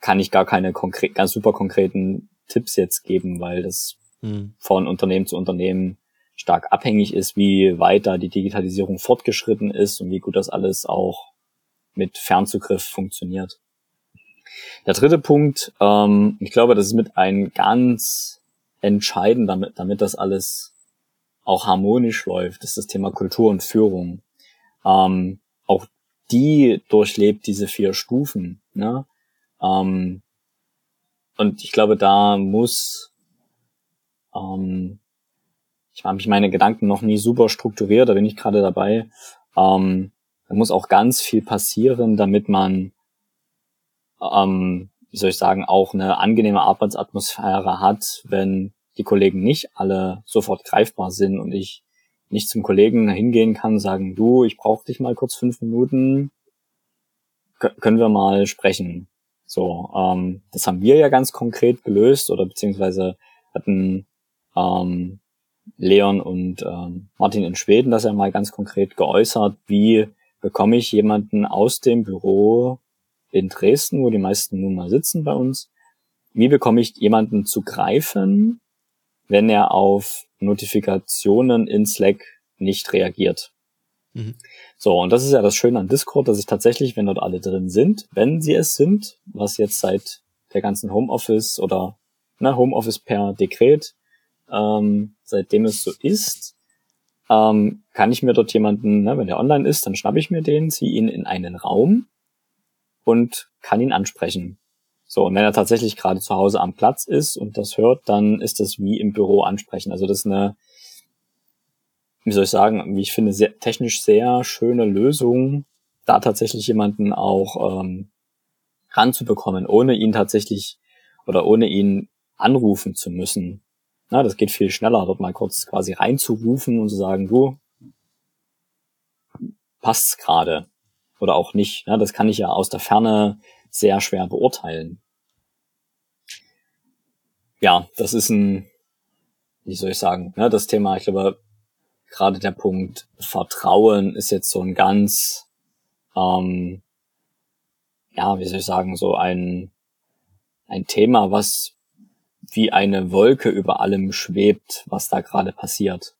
kann ich gar keine konkret, ganz super konkreten Tipps jetzt geben, weil das hm. von Unternehmen zu Unternehmen stark abhängig ist, wie weit da die Digitalisierung fortgeschritten ist und wie gut das alles auch mit Fernzugriff funktioniert. Der dritte Punkt, ähm, ich glaube, das ist mit ein ganz entscheidend, damit, damit das alles auch harmonisch läuft, ist das Thema Kultur und Führung. Ähm, auch die durchlebt diese vier Stufen. Ne? Ähm, und ich glaube, da muss, ähm, ich habe mich meine Gedanken noch nie super strukturiert, da bin ich gerade dabei. Ähm, da muss auch ganz viel passieren, damit man ähm, wie soll ich sagen, auch eine angenehme Arbeitsatmosphäre hat, wenn die Kollegen nicht alle sofort greifbar sind und ich nicht zum Kollegen hingehen kann, sagen, du, ich brauche dich mal kurz fünf Minuten, können wir mal sprechen. So, ähm, das haben wir ja ganz konkret gelöst oder beziehungsweise hatten ähm, Leon und ähm, Martin in Schweden das ja mal ganz konkret geäußert, wie bekomme ich jemanden aus dem Büro in Dresden, wo die meisten nun mal sitzen bei uns. Wie bekomme ich jemanden zu greifen, wenn er auf Notifikationen in Slack nicht reagiert? Mhm. So, und das ist ja das Schöne an Discord, dass ich tatsächlich, wenn dort alle drin sind, wenn sie es sind, was jetzt seit der ganzen Homeoffice oder ne, Homeoffice per Dekret, ähm, seitdem es so ist, ähm, kann ich mir dort jemanden, ne, wenn der online ist, dann schnappe ich mir den, ziehe ihn in einen Raum und kann ihn ansprechen. So, und wenn er tatsächlich gerade zu Hause am Platz ist und das hört, dann ist das wie im Büro ansprechen. Also das ist eine, wie soll ich sagen, wie ich finde, sehr, technisch sehr schöne Lösung, da tatsächlich jemanden auch ähm, ranzubekommen, ohne ihn tatsächlich oder ohne ihn anrufen zu müssen. Na, das geht viel schneller, dort mal kurz quasi reinzurufen und zu sagen, du, passt's gerade oder auch nicht. Ja, das kann ich ja aus der Ferne sehr schwer beurteilen. Ja, das ist ein, wie soll ich sagen, ne, das Thema, ich glaube, gerade der Punkt Vertrauen ist jetzt so ein ganz, ähm, ja, wie soll ich sagen, so ein, ein Thema, was wie eine Wolke über allem schwebt, was da gerade passiert.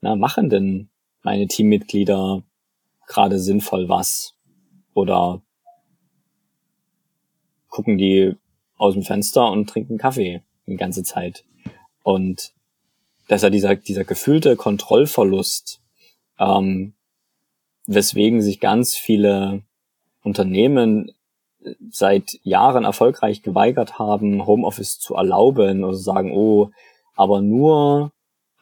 Na, machen denn meine Teammitglieder gerade sinnvoll was? Oder gucken die aus dem Fenster und trinken Kaffee die ganze Zeit? Und dass er dieser, dieser gefühlte Kontrollverlust, ähm, weswegen sich ganz viele Unternehmen seit Jahren erfolgreich geweigert haben, Homeoffice zu erlauben oder sagen, oh, aber nur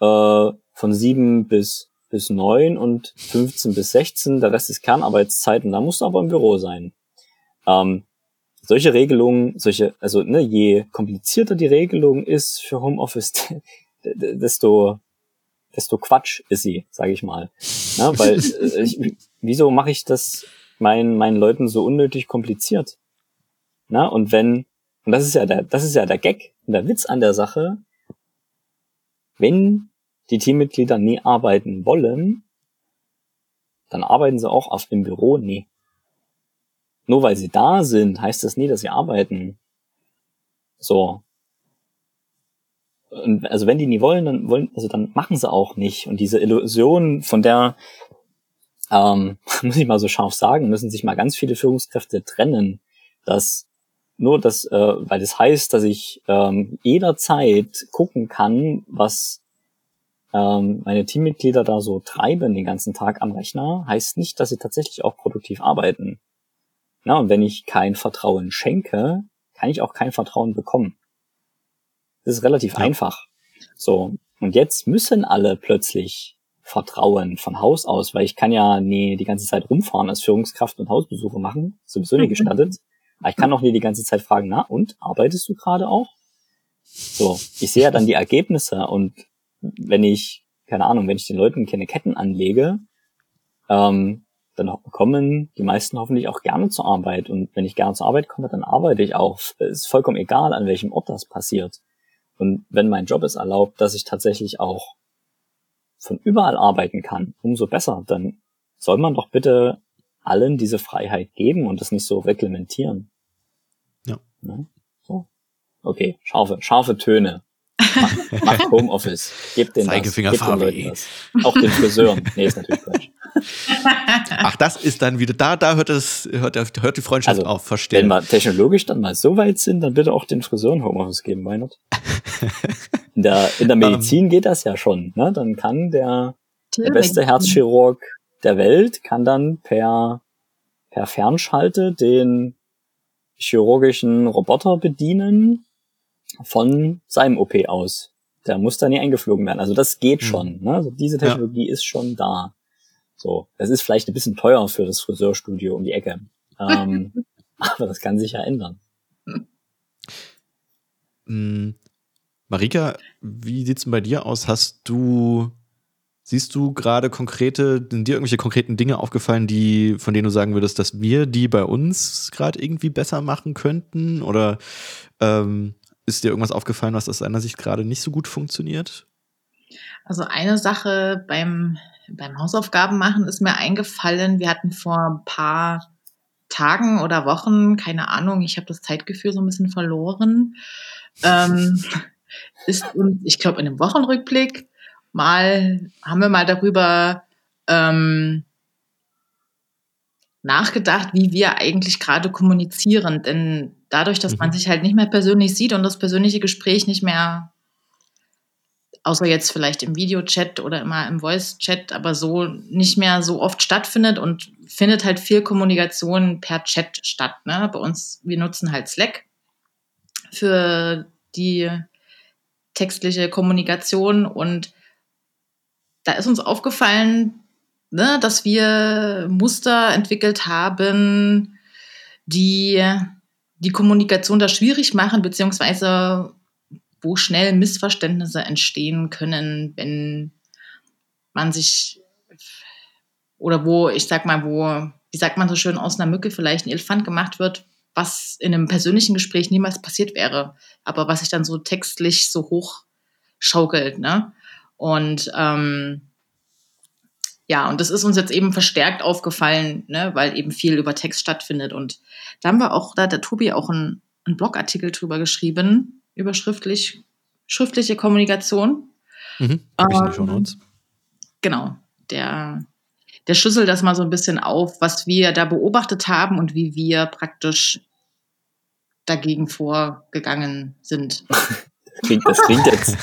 äh, von sieben bis bis neun und 15 bis 16, der Rest ist Kernarbeitszeit und da musst du aber im Büro sein. Ähm, solche Regelungen, solche, also ne, je komplizierter die Regelung ist für Homeoffice, desto desto Quatsch ist sie, sage ich mal. Na, weil äh, ich, wieso mache ich das meinen, meinen Leuten so unnötig kompliziert. Na, und wenn, und das ist ja der, das ist ja der Gag und der Witz an der Sache, wenn die Teammitglieder nie arbeiten wollen, dann arbeiten sie auch auf dem Büro nie. Nur weil sie da sind, heißt das nie, dass sie arbeiten. So. Und also wenn die nie wollen, dann wollen, also dann machen sie auch nicht. Und diese Illusion, von der ähm, muss ich mal so scharf sagen, müssen sich mal ganz viele Führungskräfte trennen, dass nur das, äh, weil das heißt, dass ich ähm, jederzeit gucken kann, was ähm, meine Teammitglieder da so treiben den ganzen Tag am Rechner, heißt nicht, dass sie tatsächlich auch produktiv arbeiten. Na, und wenn ich kein Vertrauen schenke, kann ich auch kein Vertrauen bekommen. Das ist relativ ja. einfach. So. Und jetzt müssen alle plötzlich Vertrauen von Haus aus, weil ich kann ja nie die ganze Zeit rumfahren als Führungskraft und Hausbesuche machen, sowieso nie gestattet. Aber ich kann auch nie die ganze Zeit fragen, na und, arbeitest du gerade auch? So, ich sehe ja dann die Ergebnisse und wenn ich, keine Ahnung, wenn ich den Leuten keine Ketten anlege, ähm, dann kommen die meisten hoffentlich auch gerne zur Arbeit. Und wenn ich gerne zur Arbeit komme, dann arbeite ich auch. Es ist vollkommen egal, an welchem Ort das passiert. Und wenn mein Job es erlaubt, dass ich tatsächlich auch von überall arbeiten kann, umso besser. Dann soll man doch bitte allen diese Freiheit geben und das nicht so reglementieren. Ja. ja so. Okay, scharfe, scharfe Töne. Mach, mach Homeoffice. Gib den Zeigefinger das. Gib den das. Auch den Friseuren. Nee, ist natürlich Quatsch. Ach, das ist dann wieder, da, da hört es, hört, hört die Freundschaft also, auf, verstehen. Wenn wir technologisch dann mal so weit sind, dann bitte auch den Friseuren Homeoffice geben, Meinert. In der, in der Medizin geht das ja schon, ne? Dann kann der, der beste Herzchirurg der Welt kann dann per, per Fernschalte den chirurgischen Roboter bedienen von seinem OP aus. Der muss da nie eingeflogen werden. Also das geht mhm. schon. Ne? Also diese Technologie ja. ist schon da. So, das ist vielleicht ein bisschen teuer für das Friseurstudio um die Ecke. Ähm, aber das kann sich ja ändern. Marika, wie sieht's denn bei dir aus? Hast du, siehst du gerade konkrete, sind dir irgendwelche konkreten Dinge aufgefallen, die, von denen du sagen würdest, dass wir die bei uns gerade irgendwie besser machen könnten? Oder ähm, ist dir irgendwas aufgefallen, was aus deiner Sicht gerade nicht so gut funktioniert? Also eine Sache beim beim Hausaufgaben machen ist mir eingefallen, wir hatten vor ein paar Tagen oder Wochen, keine Ahnung, ich habe das Zeitgefühl so ein bisschen verloren, ähm, ist uns, ich glaube, in einem Wochenrückblick mal, haben wir mal darüber ähm, nachgedacht, wie wir eigentlich gerade kommunizieren. Denn dadurch, dass mhm. man sich halt nicht mehr persönlich sieht und das persönliche Gespräch nicht mehr, außer jetzt vielleicht im Videochat oder immer im Voice-Chat, aber so nicht mehr so oft stattfindet und findet halt viel Kommunikation per Chat statt. Ne? Bei uns, wir nutzen halt Slack für die textliche Kommunikation und da ist uns aufgefallen, ne, dass wir Muster entwickelt haben, die die Kommunikation da schwierig machen, beziehungsweise wo schnell Missverständnisse entstehen können, wenn man sich oder wo, ich sag mal, wo, wie sagt man so schön, aus einer Mücke vielleicht ein Elefant gemacht wird, was in einem persönlichen Gespräch niemals passiert wäre, aber was sich dann so textlich so hoch schaukelt, ne? Und ähm, ja, und das ist uns jetzt eben verstärkt aufgefallen, ne, weil eben viel über Text stattfindet. Und da haben wir auch, da hat der Tobi auch einen, einen Blogartikel drüber geschrieben, über schriftlich, schriftliche Kommunikation. Mhm, ähm, genau, der, der schlüsselt das mal so ein bisschen auf, was wir da beobachtet haben und wie wir praktisch dagegen vorgegangen sind. Das klingt, das klingt jetzt,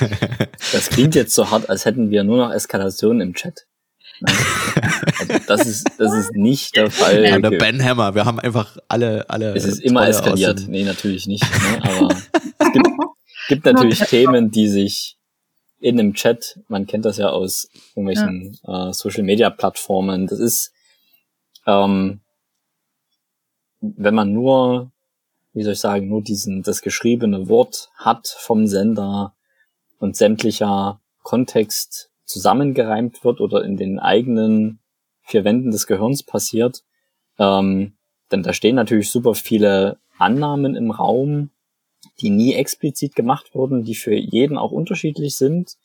das klingt jetzt so hart, als hätten wir nur noch Eskalation im Chat. Also das ist, das ist nicht der Fall. Ja, der Ben Hammer, wir haben einfach alle, alle. Es ist immer eskaliert. Nee, natürlich nicht. Ne? Aber es gibt, gibt natürlich Themen, die sich in einem Chat, man kennt das ja aus irgendwelchen ja. äh, Social Media Plattformen, das ist, ähm, wenn man nur, wie soll ich sagen, nur diesen, das geschriebene Wort hat vom Sender und sämtlicher Kontext zusammengereimt wird oder in den eigenen vier Wänden des Gehirns passiert, ähm, denn da stehen natürlich super viele Annahmen im Raum, die nie explizit gemacht wurden, die für jeden auch unterschiedlich sind.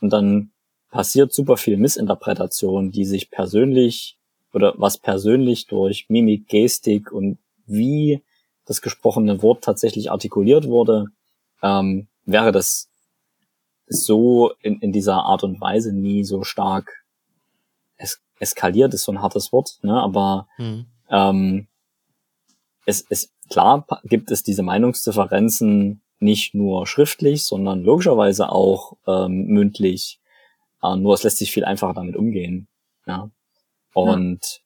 Und dann passiert super viel Missinterpretation, die sich persönlich oder was persönlich durch Mimik, Gestik und wie das gesprochene Wort tatsächlich artikuliert wurde, ähm, wäre das so in, in dieser Art und Weise nie so stark es, eskaliert, ist so ein hartes Wort, ne? aber mhm. ähm, es, es klar gibt es diese Meinungsdifferenzen nicht nur schriftlich, sondern logischerweise auch ähm, mündlich. Äh, nur es lässt sich viel einfacher damit umgehen. Ja. Und ja.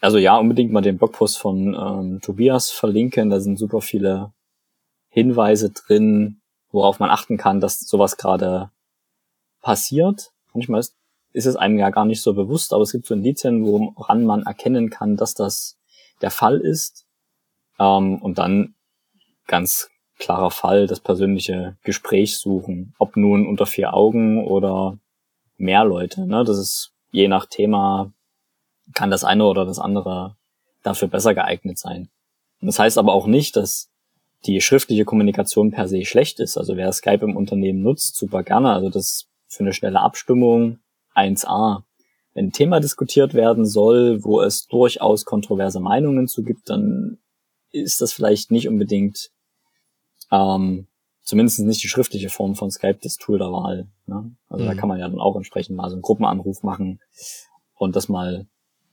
also ja, unbedingt mal den Blogpost von ähm, Tobias verlinken. Da sind super viele Hinweise drin, worauf man achten kann, dass sowas gerade passiert. Manchmal ist, ist es einem ja gar nicht so bewusst, aber es gibt so Indizien, woran man erkennen kann, dass das der Fall ist. Ähm, und dann ganz klarer Fall, das persönliche Gespräch suchen. Ob nun unter vier Augen oder mehr Leute. Ne? Das ist je nach Thema kann das eine oder das andere dafür besser geeignet sein. Und das heißt aber auch nicht, dass die schriftliche Kommunikation per se schlecht ist. Also wer Skype im Unternehmen nutzt, super gerne. Also das für eine schnelle Abstimmung 1a. Wenn ein Thema diskutiert werden soll, wo es durchaus kontroverse Meinungen zu gibt, dann ist das vielleicht nicht unbedingt, ähm, zumindest nicht die schriftliche Form von Skype das Tool der Wahl. Ne? Also mhm. da kann man ja dann auch entsprechend mal so einen Gruppenanruf machen und das mal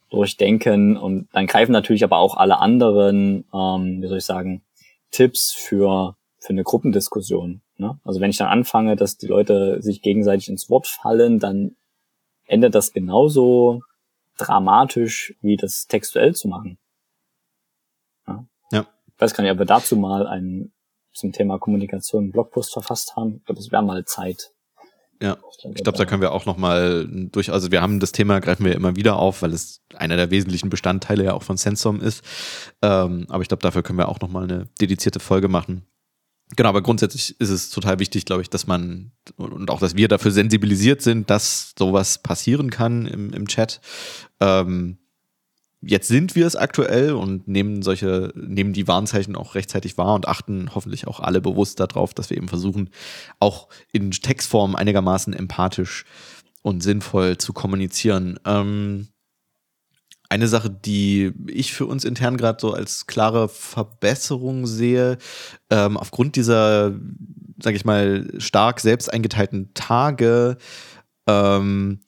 durchdenken und dann greifen natürlich aber auch alle anderen, ähm, wie soll ich sagen, Tipps für, für eine Gruppendiskussion. Ne? Also wenn ich dann anfange, dass die Leute sich gegenseitig ins Wort fallen, dann endet das genauso dramatisch, wie das textuell zu machen. Ja. ja. Ich weiß gar nicht, ob wir dazu mal einen zum Thema Kommunikation einen Blogpost verfasst haben. Ich glaube, es wäre mal Zeit. Ja, ich glaube, da können wir auch noch mal durch, also wir haben das Thema, greifen wir immer wieder auf, weil es einer der wesentlichen Bestandteile ja auch von Sensom ist. Ähm, aber ich glaube, dafür können wir auch noch mal eine dedizierte Folge machen. Genau, aber grundsätzlich ist es total wichtig, glaube ich, dass man und auch, dass wir dafür sensibilisiert sind, dass sowas passieren kann im, im Chat. Ähm, jetzt sind wir es aktuell und nehmen solche, nehmen die Warnzeichen auch rechtzeitig wahr und achten hoffentlich auch alle bewusst darauf, dass wir eben versuchen, auch in Textform einigermaßen empathisch und sinnvoll zu kommunizieren. Ähm, eine Sache, die ich für uns intern gerade so als klare Verbesserung sehe, ähm, aufgrund dieser, sage ich mal, stark selbst eingeteilten Tage, ähm,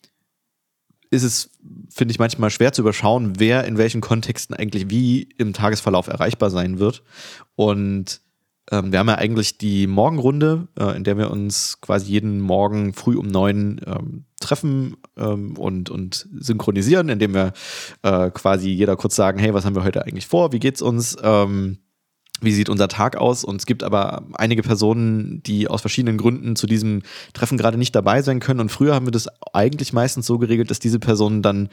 ist es, finde ich, manchmal schwer zu überschauen, wer in welchen Kontexten eigentlich wie im Tagesverlauf erreichbar sein wird. Und ähm, wir haben ja eigentlich die Morgenrunde, äh, in der wir uns quasi jeden Morgen früh um neun ähm, treffen ähm, und, und synchronisieren, indem wir äh, quasi jeder kurz sagen, hey, was haben wir heute eigentlich vor, wie geht's uns? Ähm, wie sieht unser Tag aus? Und es gibt aber einige Personen, die aus verschiedenen Gründen zu diesem Treffen gerade nicht dabei sein können. Und früher haben wir das eigentlich meistens so geregelt, dass diese Personen dann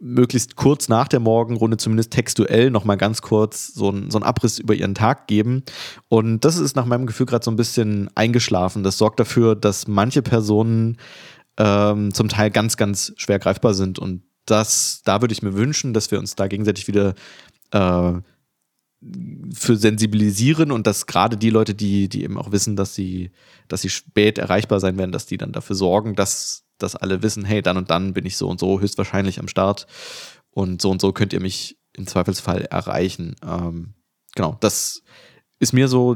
möglichst kurz nach der Morgenrunde, zumindest textuell, nochmal ganz kurz so, ein, so einen Abriss über ihren Tag geben. Und das ist nach meinem Gefühl gerade so ein bisschen eingeschlafen. Das sorgt dafür, dass manche Personen ähm, zum Teil ganz, ganz schwer greifbar sind. Und das, da würde ich mir wünschen, dass wir uns da gegenseitig wieder äh, für sensibilisieren und dass gerade die Leute, die, die eben auch wissen, dass sie, dass sie spät erreichbar sein werden, dass die dann dafür sorgen, dass, dass alle wissen, hey, dann und dann bin ich so und so höchstwahrscheinlich am Start und so und so könnt ihr mich im Zweifelsfall erreichen. Ähm, genau, das ist mir so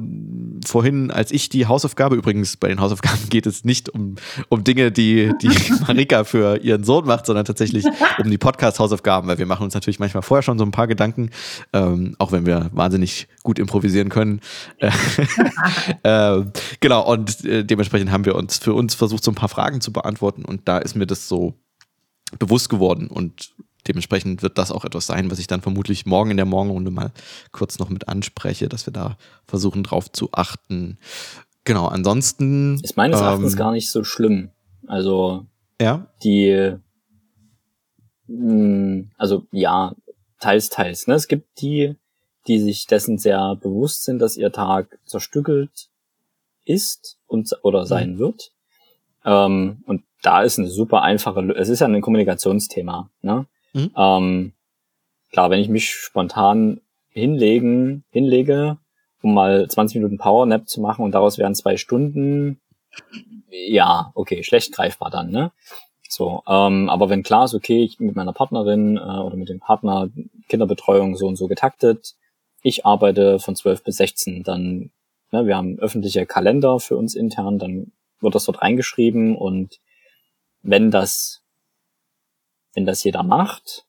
vorhin, als ich die Hausaufgabe, übrigens bei den Hausaufgaben geht es nicht um, um Dinge, die, die Marika für ihren Sohn macht, sondern tatsächlich um die Podcast-Hausaufgaben, weil wir machen uns natürlich manchmal vorher schon so ein paar Gedanken, ähm, auch wenn wir wahnsinnig gut improvisieren können. äh, genau, und äh, dementsprechend haben wir uns für uns versucht, so ein paar Fragen zu beantworten und da ist mir das so bewusst geworden und dementsprechend wird das auch etwas sein, was ich dann vermutlich morgen in der Morgenrunde mal kurz noch mit anspreche, dass wir da versuchen drauf zu achten. Genau, ansonsten. Ist meines Erachtens ähm, gar nicht so schlimm. Also, ja? die, mh, hm, also, ja, teils, teils, ne? Es gibt die, die sich dessen sehr bewusst sind, dass ihr Tag zerstückelt ist und, oder sein mhm. wird. Ähm, und da ist eine super einfache, es ist ja ein Kommunikationsthema, ne? Mhm. Ähm, klar, wenn ich mich spontan hinlegen, hinlege, um mal 20 Minuten Powernap zu machen und daraus wären zwei Stunden, ja, okay, schlecht greifbar dann, ne? So, ähm, aber wenn klar ist, okay, ich mit meiner Partnerin äh, oder mit dem Partner Kinderbetreuung so und so getaktet, ich arbeite von 12 bis 16, dann, ne, wir haben öffentliche Kalender für uns intern, dann wird das dort reingeschrieben und wenn das wenn das jeder macht,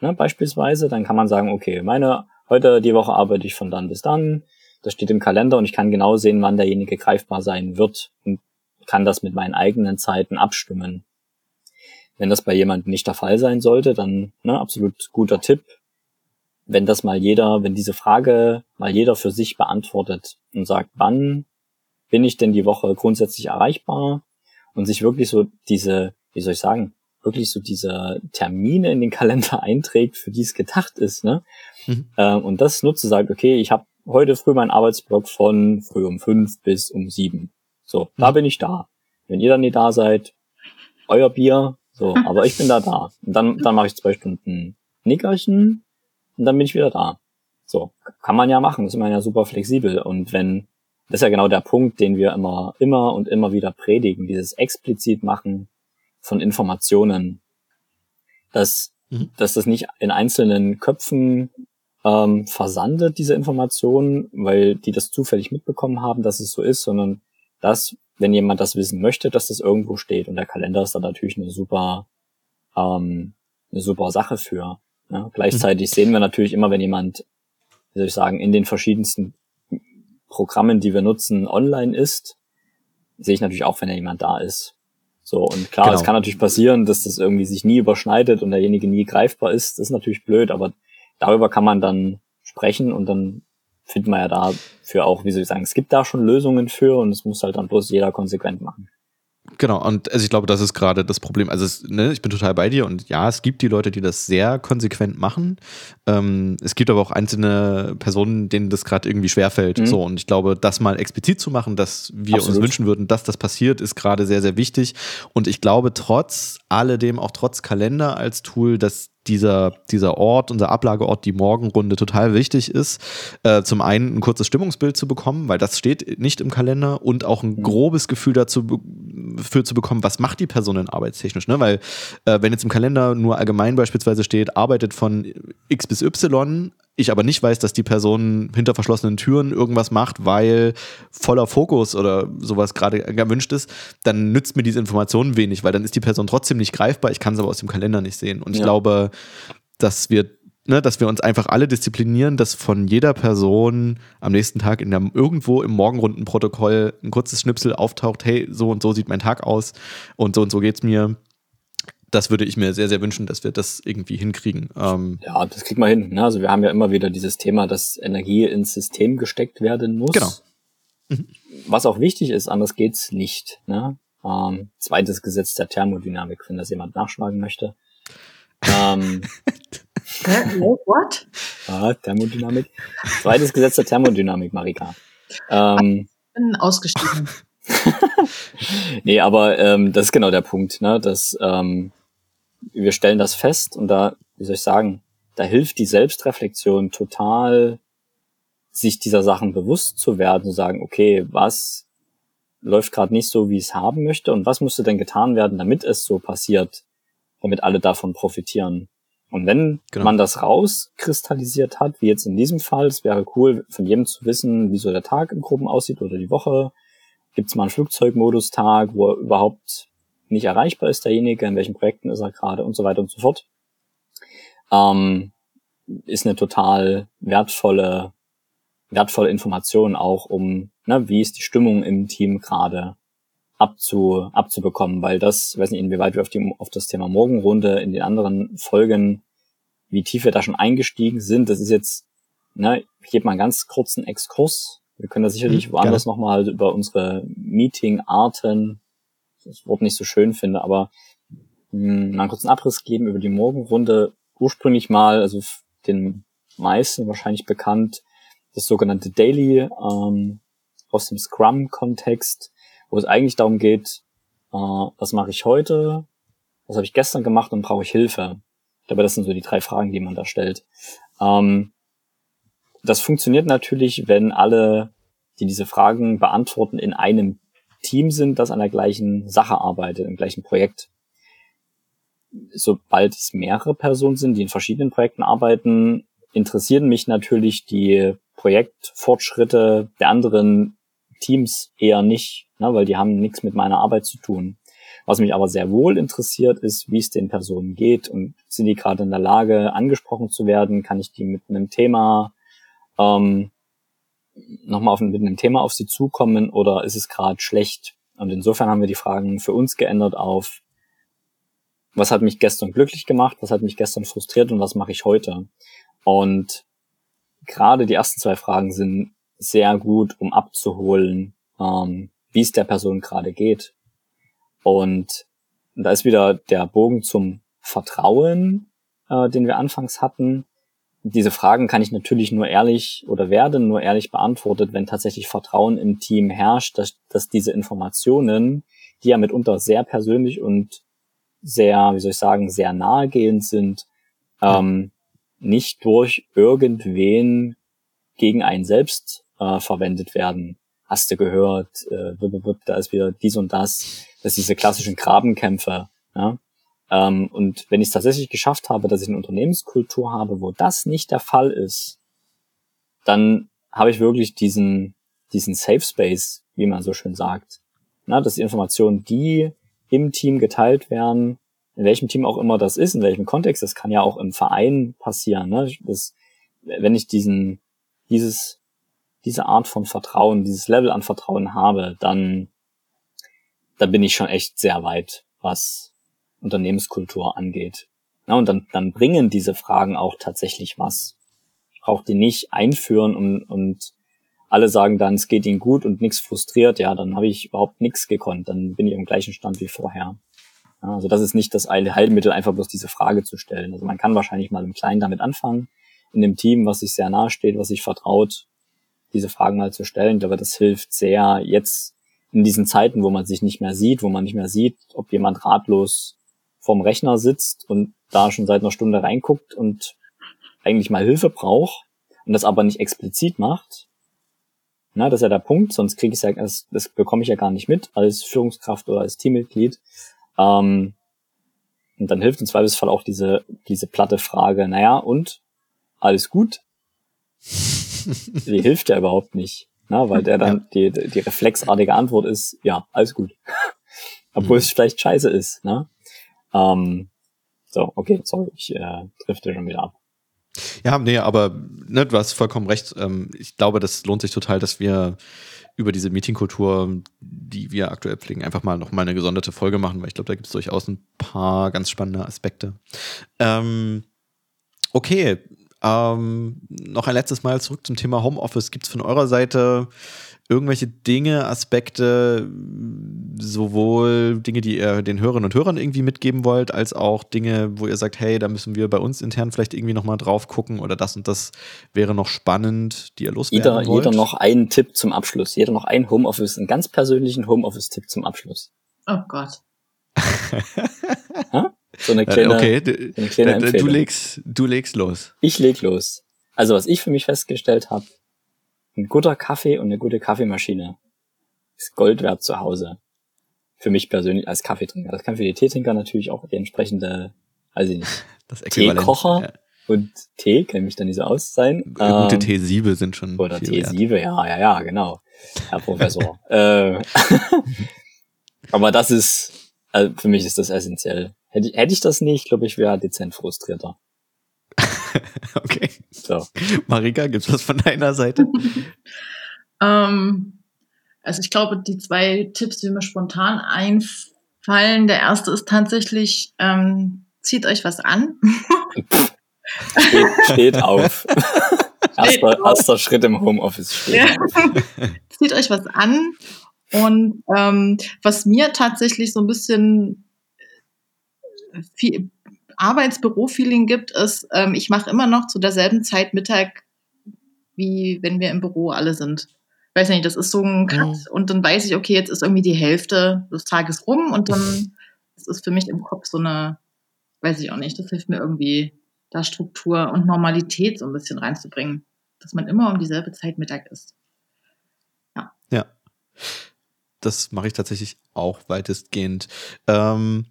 ne, beispielsweise, dann kann man sagen, okay, meine, heute die Woche arbeite ich von dann bis dann, das steht im Kalender und ich kann genau sehen, wann derjenige greifbar sein wird und kann das mit meinen eigenen Zeiten abstimmen. Wenn das bei jemandem nicht der Fall sein sollte, dann ne, absolut guter Tipp. Wenn das mal jeder, wenn diese Frage mal jeder für sich beantwortet und sagt, wann bin ich denn die Woche grundsätzlich erreichbar und sich wirklich so diese, wie soll ich sagen, wirklich so diese Termine in den Kalender einträgt, für die es gedacht ist, ne? Mhm. Ähm, und das nutzt, sagt, okay, ich habe heute früh meinen Arbeitsblock von früh um fünf bis um sieben. So, mhm. da bin ich da. Wenn ihr dann nicht da seid, euer Bier, so, aber ich bin da da. Und dann, dann mache ich zwei Stunden Nickerchen und dann bin ich wieder da. So, kann man ja machen, ist man ja super flexibel. Und wenn, das ist ja genau der Punkt, den wir immer, immer und immer wieder predigen, dieses explizit machen, von Informationen, dass, mhm. dass das nicht in einzelnen Köpfen ähm, versandet, diese Informationen, weil die das zufällig mitbekommen haben, dass es so ist, sondern dass, wenn jemand das wissen möchte, dass das irgendwo steht. Und der Kalender ist da natürlich eine super, ähm, eine super Sache für. Ne? Gleichzeitig mhm. sehen wir natürlich immer, wenn jemand, wie soll ich sagen, in den verschiedensten Programmen, die wir nutzen, online ist, sehe ich natürlich auch, wenn da jemand da ist. So, und klar, genau. es kann natürlich passieren, dass das irgendwie sich nie überschneidet und derjenige nie greifbar ist. Das ist natürlich blöd, aber darüber kann man dann sprechen und dann findet man ja dafür auch, wie soll ich sagen, es gibt da schon Lösungen für und es muss halt dann bloß jeder konsequent machen. Genau, und also ich glaube, das ist gerade das Problem. Also es, ne, ich bin total bei dir und ja, es gibt die Leute, die das sehr konsequent machen. Ähm, es gibt aber auch einzelne Personen, denen das gerade irgendwie schwerfällt. Mhm. So, und ich glaube, das mal explizit zu machen, dass wir Absolut. uns wünschen würden, dass das passiert, ist gerade sehr, sehr wichtig. Und ich glaube, trotz alledem, auch trotz Kalender als Tool, dass dieser, dieser Ort, unser Ablageort, die Morgenrunde total wichtig ist. Äh, zum einen ein kurzes Stimmungsbild zu bekommen, weil das steht nicht im Kalender und auch ein mhm. grobes Gefühl dazu für zu bekommen, was macht die Person denn arbeitstechnisch, ne? Weil äh, wenn jetzt im Kalender nur allgemein beispielsweise steht, arbeitet von X bis Y, ich aber nicht weiß, dass die Person hinter verschlossenen Türen irgendwas macht, weil voller Fokus oder sowas gerade gewünscht ist, dann nützt mir diese Information wenig, weil dann ist die Person trotzdem nicht greifbar, ich kann es aber aus dem Kalender nicht sehen. Und ich glaube, dass wir ne, dass wir uns einfach alle disziplinieren, dass von jeder Person am nächsten Tag in der, irgendwo im Morgenrundenprotokoll ein kurzes Schnipsel auftaucht, hey, so und so sieht mein Tag aus und so und so geht's mir. Das würde ich mir sehr, sehr wünschen, dass wir das irgendwie hinkriegen. Ähm ja, das kriegt man hin. Ne? Also wir haben ja immer wieder dieses Thema, dass Energie ins System gesteckt werden muss. Genau. Mhm. Was auch wichtig ist, anders geht's nicht. Ne? Ähm, zweites Gesetz der Thermodynamik, wenn das jemand nachschlagen möchte. Ähm, What? Ah, Thermodynamik. Zweites Gesetz der Thermodynamik, Marika. Ähm, ich bin ausgestiegen. nee, aber ähm, das ist genau der Punkt, ne? Dass ähm, wir stellen das fest und da, wie soll ich sagen, da hilft die Selbstreflexion total, sich dieser Sachen bewusst zu werden, zu sagen, okay, was läuft gerade nicht so, wie ich es haben möchte und was müsste denn getan werden, damit es so passiert, damit alle davon profitieren. Und wenn genau. man das rauskristallisiert hat, wie jetzt in diesem Fall, es wäre cool, von jedem zu wissen, wie so der Tag im Groben aussieht oder die Woche. Gibt es mal einen Flugzeugmodus-Tag, wo er überhaupt nicht erreichbar ist, derjenige, in welchen Projekten ist er gerade und so weiter und so fort. Ähm, ist eine total wertvolle, wertvolle Information auch um, ne, wie ist die Stimmung im Team gerade abzu, abzubekommen, weil das, ich weiß nicht, inwieweit wir auf, die, auf das Thema Morgenrunde in den anderen Folgen, wie tief wir da schon eingestiegen sind, das ist jetzt, ne, ich gebe mal einen ganz kurzen Exkurs. Wir können da sicherlich mhm, woanders nochmal über unsere Meeting-Arten, das Wort nicht so schön finde, aber mh, hm, einen kurzen Abriss geben über die Morgenrunde. Ursprünglich mal, also den meisten wahrscheinlich bekannt, das sogenannte Daily ähm, aus dem Scrum-Kontext wo es eigentlich darum geht, äh, was mache ich heute, was habe ich gestern gemacht und brauche ich Hilfe. Glaube, das sind so die drei Fragen, die man da stellt. Ähm, das funktioniert natürlich, wenn alle, die diese Fragen beantworten, in einem Team sind, das an der gleichen Sache arbeitet, im gleichen Projekt. Sobald es mehrere Personen sind, die in verschiedenen Projekten arbeiten, interessieren mich natürlich die Projektfortschritte der anderen Teams eher nicht, ne, weil die haben nichts mit meiner Arbeit zu tun. Was mich aber sehr wohl interessiert, ist, wie es den Personen geht und sind die gerade in der Lage, angesprochen zu werden? Kann ich die mit einem Thema ähm, nochmal auf, mit einem Thema auf sie zukommen oder ist es gerade schlecht? Und insofern haben wir die Fragen für uns geändert auf, was hat mich gestern glücklich gemacht, was hat mich gestern frustriert und was mache ich heute? Und gerade die ersten zwei Fragen sind sehr gut, um abzuholen, ähm, wie es der Person gerade geht. Und da ist wieder der Bogen zum Vertrauen, äh, den wir anfangs hatten. Diese Fragen kann ich natürlich nur ehrlich oder werden nur ehrlich beantwortet, wenn tatsächlich Vertrauen im Team herrscht, dass, dass diese Informationen, die ja mitunter sehr persönlich und sehr, wie soll ich sagen, sehr nahegehend sind, ähm, nicht durch irgendwen gegen einen selbst äh, verwendet werden. Hast du gehört, äh, da ist wieder dies und das, das ist diese klassischen Grabenkämpfe. Ja? Ähm, und wenn ich es tatsächlich geschafft habe, dass ich eine Unternehmenskultur habe, wo das nicht der Fall ist, dann habe ich wirklich diesen, diesen Safe Space, wie man so schön sagt. Na, dass die Informationen, die im Team geteilt werden, in welchem Team auch immer das ist, in welchem Kontext, das kann ja auch im Verein passieren. Ne? Das, wenn ich diesen, dieses diese Art von Vertrauen, dieses Level an Vertrauen habe, dann, dann bin ich schon echt sehr weit, was Unternehmenskultur angeht. Ja, und dann, dann bringen diese Fragen auch tatsächlich was. Ich brauche die nicht einführen und, und alle sagen dann, es geht ihnen gut und nichts frustriert, ja, dann habe ich überhaupt nichts gekonnt, dann bin ich im gleichen Stand wie vorher. Ja, also das ist nicht das Heilmittel, einfach bloß diese Frage zu stellen. Also man kann wahrscheinlich mal im Kleinen damit anfangen, in dem Team, was sich sehr nahe steht, was sich vertraut, diese Fragen mal zu stellen. Ich glaube, das hilft sehr jetzt in diesen Zeiten, wo man sich nicht mehr sieht, wo man nicht mehr sieht, ob jemand ratlos vorm Rechner sitzt und da schon seit einer Stunde reinguckt und eigentlich mal Hilfe braucht und das aber nicht explizit macht. Na, das ist ja der Punkt, sonst kriege ich ja, das, das bekomme ich ja gar nicht mit als Führungskraft oder als Teammitglied. Ähm, und dann hilft im Zweifelsfall auch diese, diese platte Frage, naja, und? Alles gut? die hilft ja überhaupt nicht. Na, weil der dann ja. die, die reflexartige Antwort ist, ja, alles gut. Obwohl mhm. es vielleicht scheiße ist. Ne? Ähm, so, okay, sorry, ich äh, drifte schon wieder ab. Ja, nee, aber ne, du hast vollkommen recht. Ähm, ich glaube, das lohnt sich total, dass wir über diese Meetingkultur, die wir aktuell pflegen, einfach mal noch mal eine gesonderte Folge machen, weil ich glaube, da gibt es durchaus ein paar ganz spannende Aspekte. Ähm, okay, ähm, noch ein letztes Mal zurück zum Thema Homeoffice. Gibt es von eurer Seite irgendwelche Dinge, Aspekte, sowohl Dinge, die ihr den Hörerinnen und Hörern irgendwie mitgeben wollt, als auch Dinge, wo ihr sagt, hey, da müssen wir bei uns intern vielleicht irgendwie nochmal drauf gucken oder das und das wäre noch spannend, die ihr loswerden jeder, wollt? Jeder noch einen Tipp zum Abschluss. Jeder noch einen Homeoffice, einen ganz persönlichen Homeoffice-Tipp zum Abschluss. Oh Gott. so eine kleine, okay, du, so eine kleine du, legst, du legst los. Ich leg los. Also was ich für mich festgestellt habe, ein guter Kaffee und eine gute Kaffeemaschine ist Gold wert zu Hause. Für mich persönlich als Kaffeetrinker. Das kann für die Teetrinker natürlich auch die entsprechende, weiß ich nicht, das Teekocher ja. und Tee, kann mich dann nicht so aus sein. Gute ähm, Teesiebe sind schon. Oder Teesiebe, ja, ja, ja, genau. Herr Professor. äh, aber das ist, also für mich ist das essentiell. Hätte, hätte ich das nicht, glaube ich, wäre dezent frustrierter. okay. So. Marika, gibt's was von deiner Seite? ähm, also ich glaube, die zwei Tipps, die mir spontan einfallen, der erste ist tatsächlich, ähm, zieht euch was an. steht, steht auf. erster, erster Schritt im Homeoffice. Steht ja. zieht euch was an. Und ähm, was mir tatsächlich so ein bisschen viel, Arbeitsbüro-Feeling gibt, ist, ähm, ich mache immer noch zu derselben Zeit Mittag, wie wenn wir im Büro alle sind. Weiß nicht, das ist so ein Cut mhm. und dann weiß ich, okay, jetzt ist irgendwie die Hälfte des Tages rum und dann das ist für mich im Kopf so eine, weiß ich auch nicht, das hilft mir irgendwie, da Struktur und Normalität so ein bisschen reinzubringen, dass man immer um dieselbe Zeit Mittag ist. Ja. Ja. Das mache ich tatsächlich auch weitestgehend. Ähm,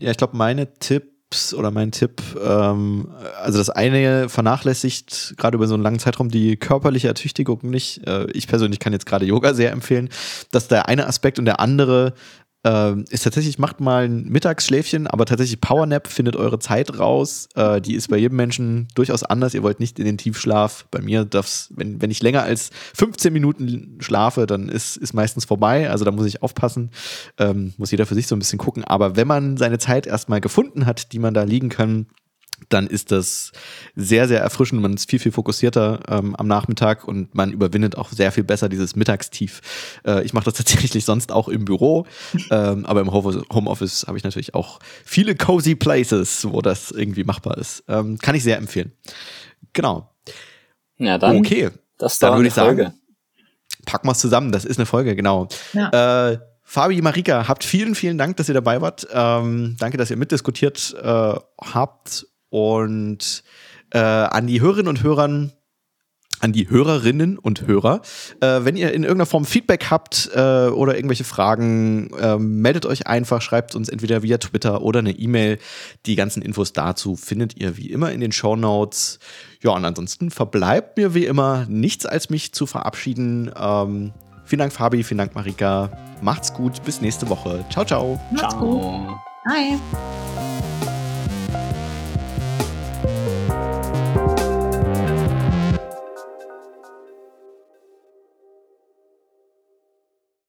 ja, ich glaube, meine Tipp Tipps oder mein Tipp, ähm, also das eine vernachlässigt gerade über so einen langen Zeitraum die körperliche Ertüchtigung nicht. Äh, ich persönlich kann jetzt gerade Yoga sehr empfehlen. Das ist der eine Aspekt und der andere äh, ist tatsächlich, macht mal ein Mittagsschläfchen, aber tatsächlich Powernap findet eure Zeit raus. Äh, die ist bei jedem Menschen durchaus anders. Ihr wollt nicht in den Tiefschlaf. Bei mir darf's, wenn, wenn ich länger als 15 Minuten schlafe, dann ist, ist meistens vorbei. Also da muss ich aufpassen. Ähm, muss jeder für sich so ein bisschen gucken. Aber wenn man seine Zeit erstmal gefunden hat, die man da liegen kann, dann ist das sehr, sehr erfrischend. Man ist viel, viel fokussierter ähm, am Nachmittag und man überwindet auch sehr viel besser dieses Mittagstief. Äh, ich mache das tatsächlich sonst auch im Büro, ähm, aber im Homeoffice habe ich natürlich auch viele cozy Places, wo das irgendwie machbar ist. Ähm, kann ich sehr empfehlen. Genau. Ja, dann. Okay. Das dann würde ich Folge. sagen, packen wir es zusammen. Das ist eine Folge, genau. Ja. Äh, Fabi, Marika, habt vielen, vielen Dank, dass ihr dabei wart. Ähm, danke, dass ihr mitdiskutiert äh, habt und äh, an die Hörerinnen und Hörern an die Hörerinnen und Hörer. Äh, wenn ihr in irgendeiner Form Feedback habt äh, oder irgendwelche Fragen, äh, meldet euch einfach, schreibt uns entweder via Twitter oder eine E-Mail. Die ganzen Infos dazu findet ihr wie immer in den Show Notes. Ja, und ansonsten verbleibt mir wie immer nichts als mich zu verabschieden. Ähm, vielen Dank, Fabi, vielen Dank, Marika. Macht's gut, bis nächste Woche. Ciao, ciao. Macht's ciao. gut. Bye.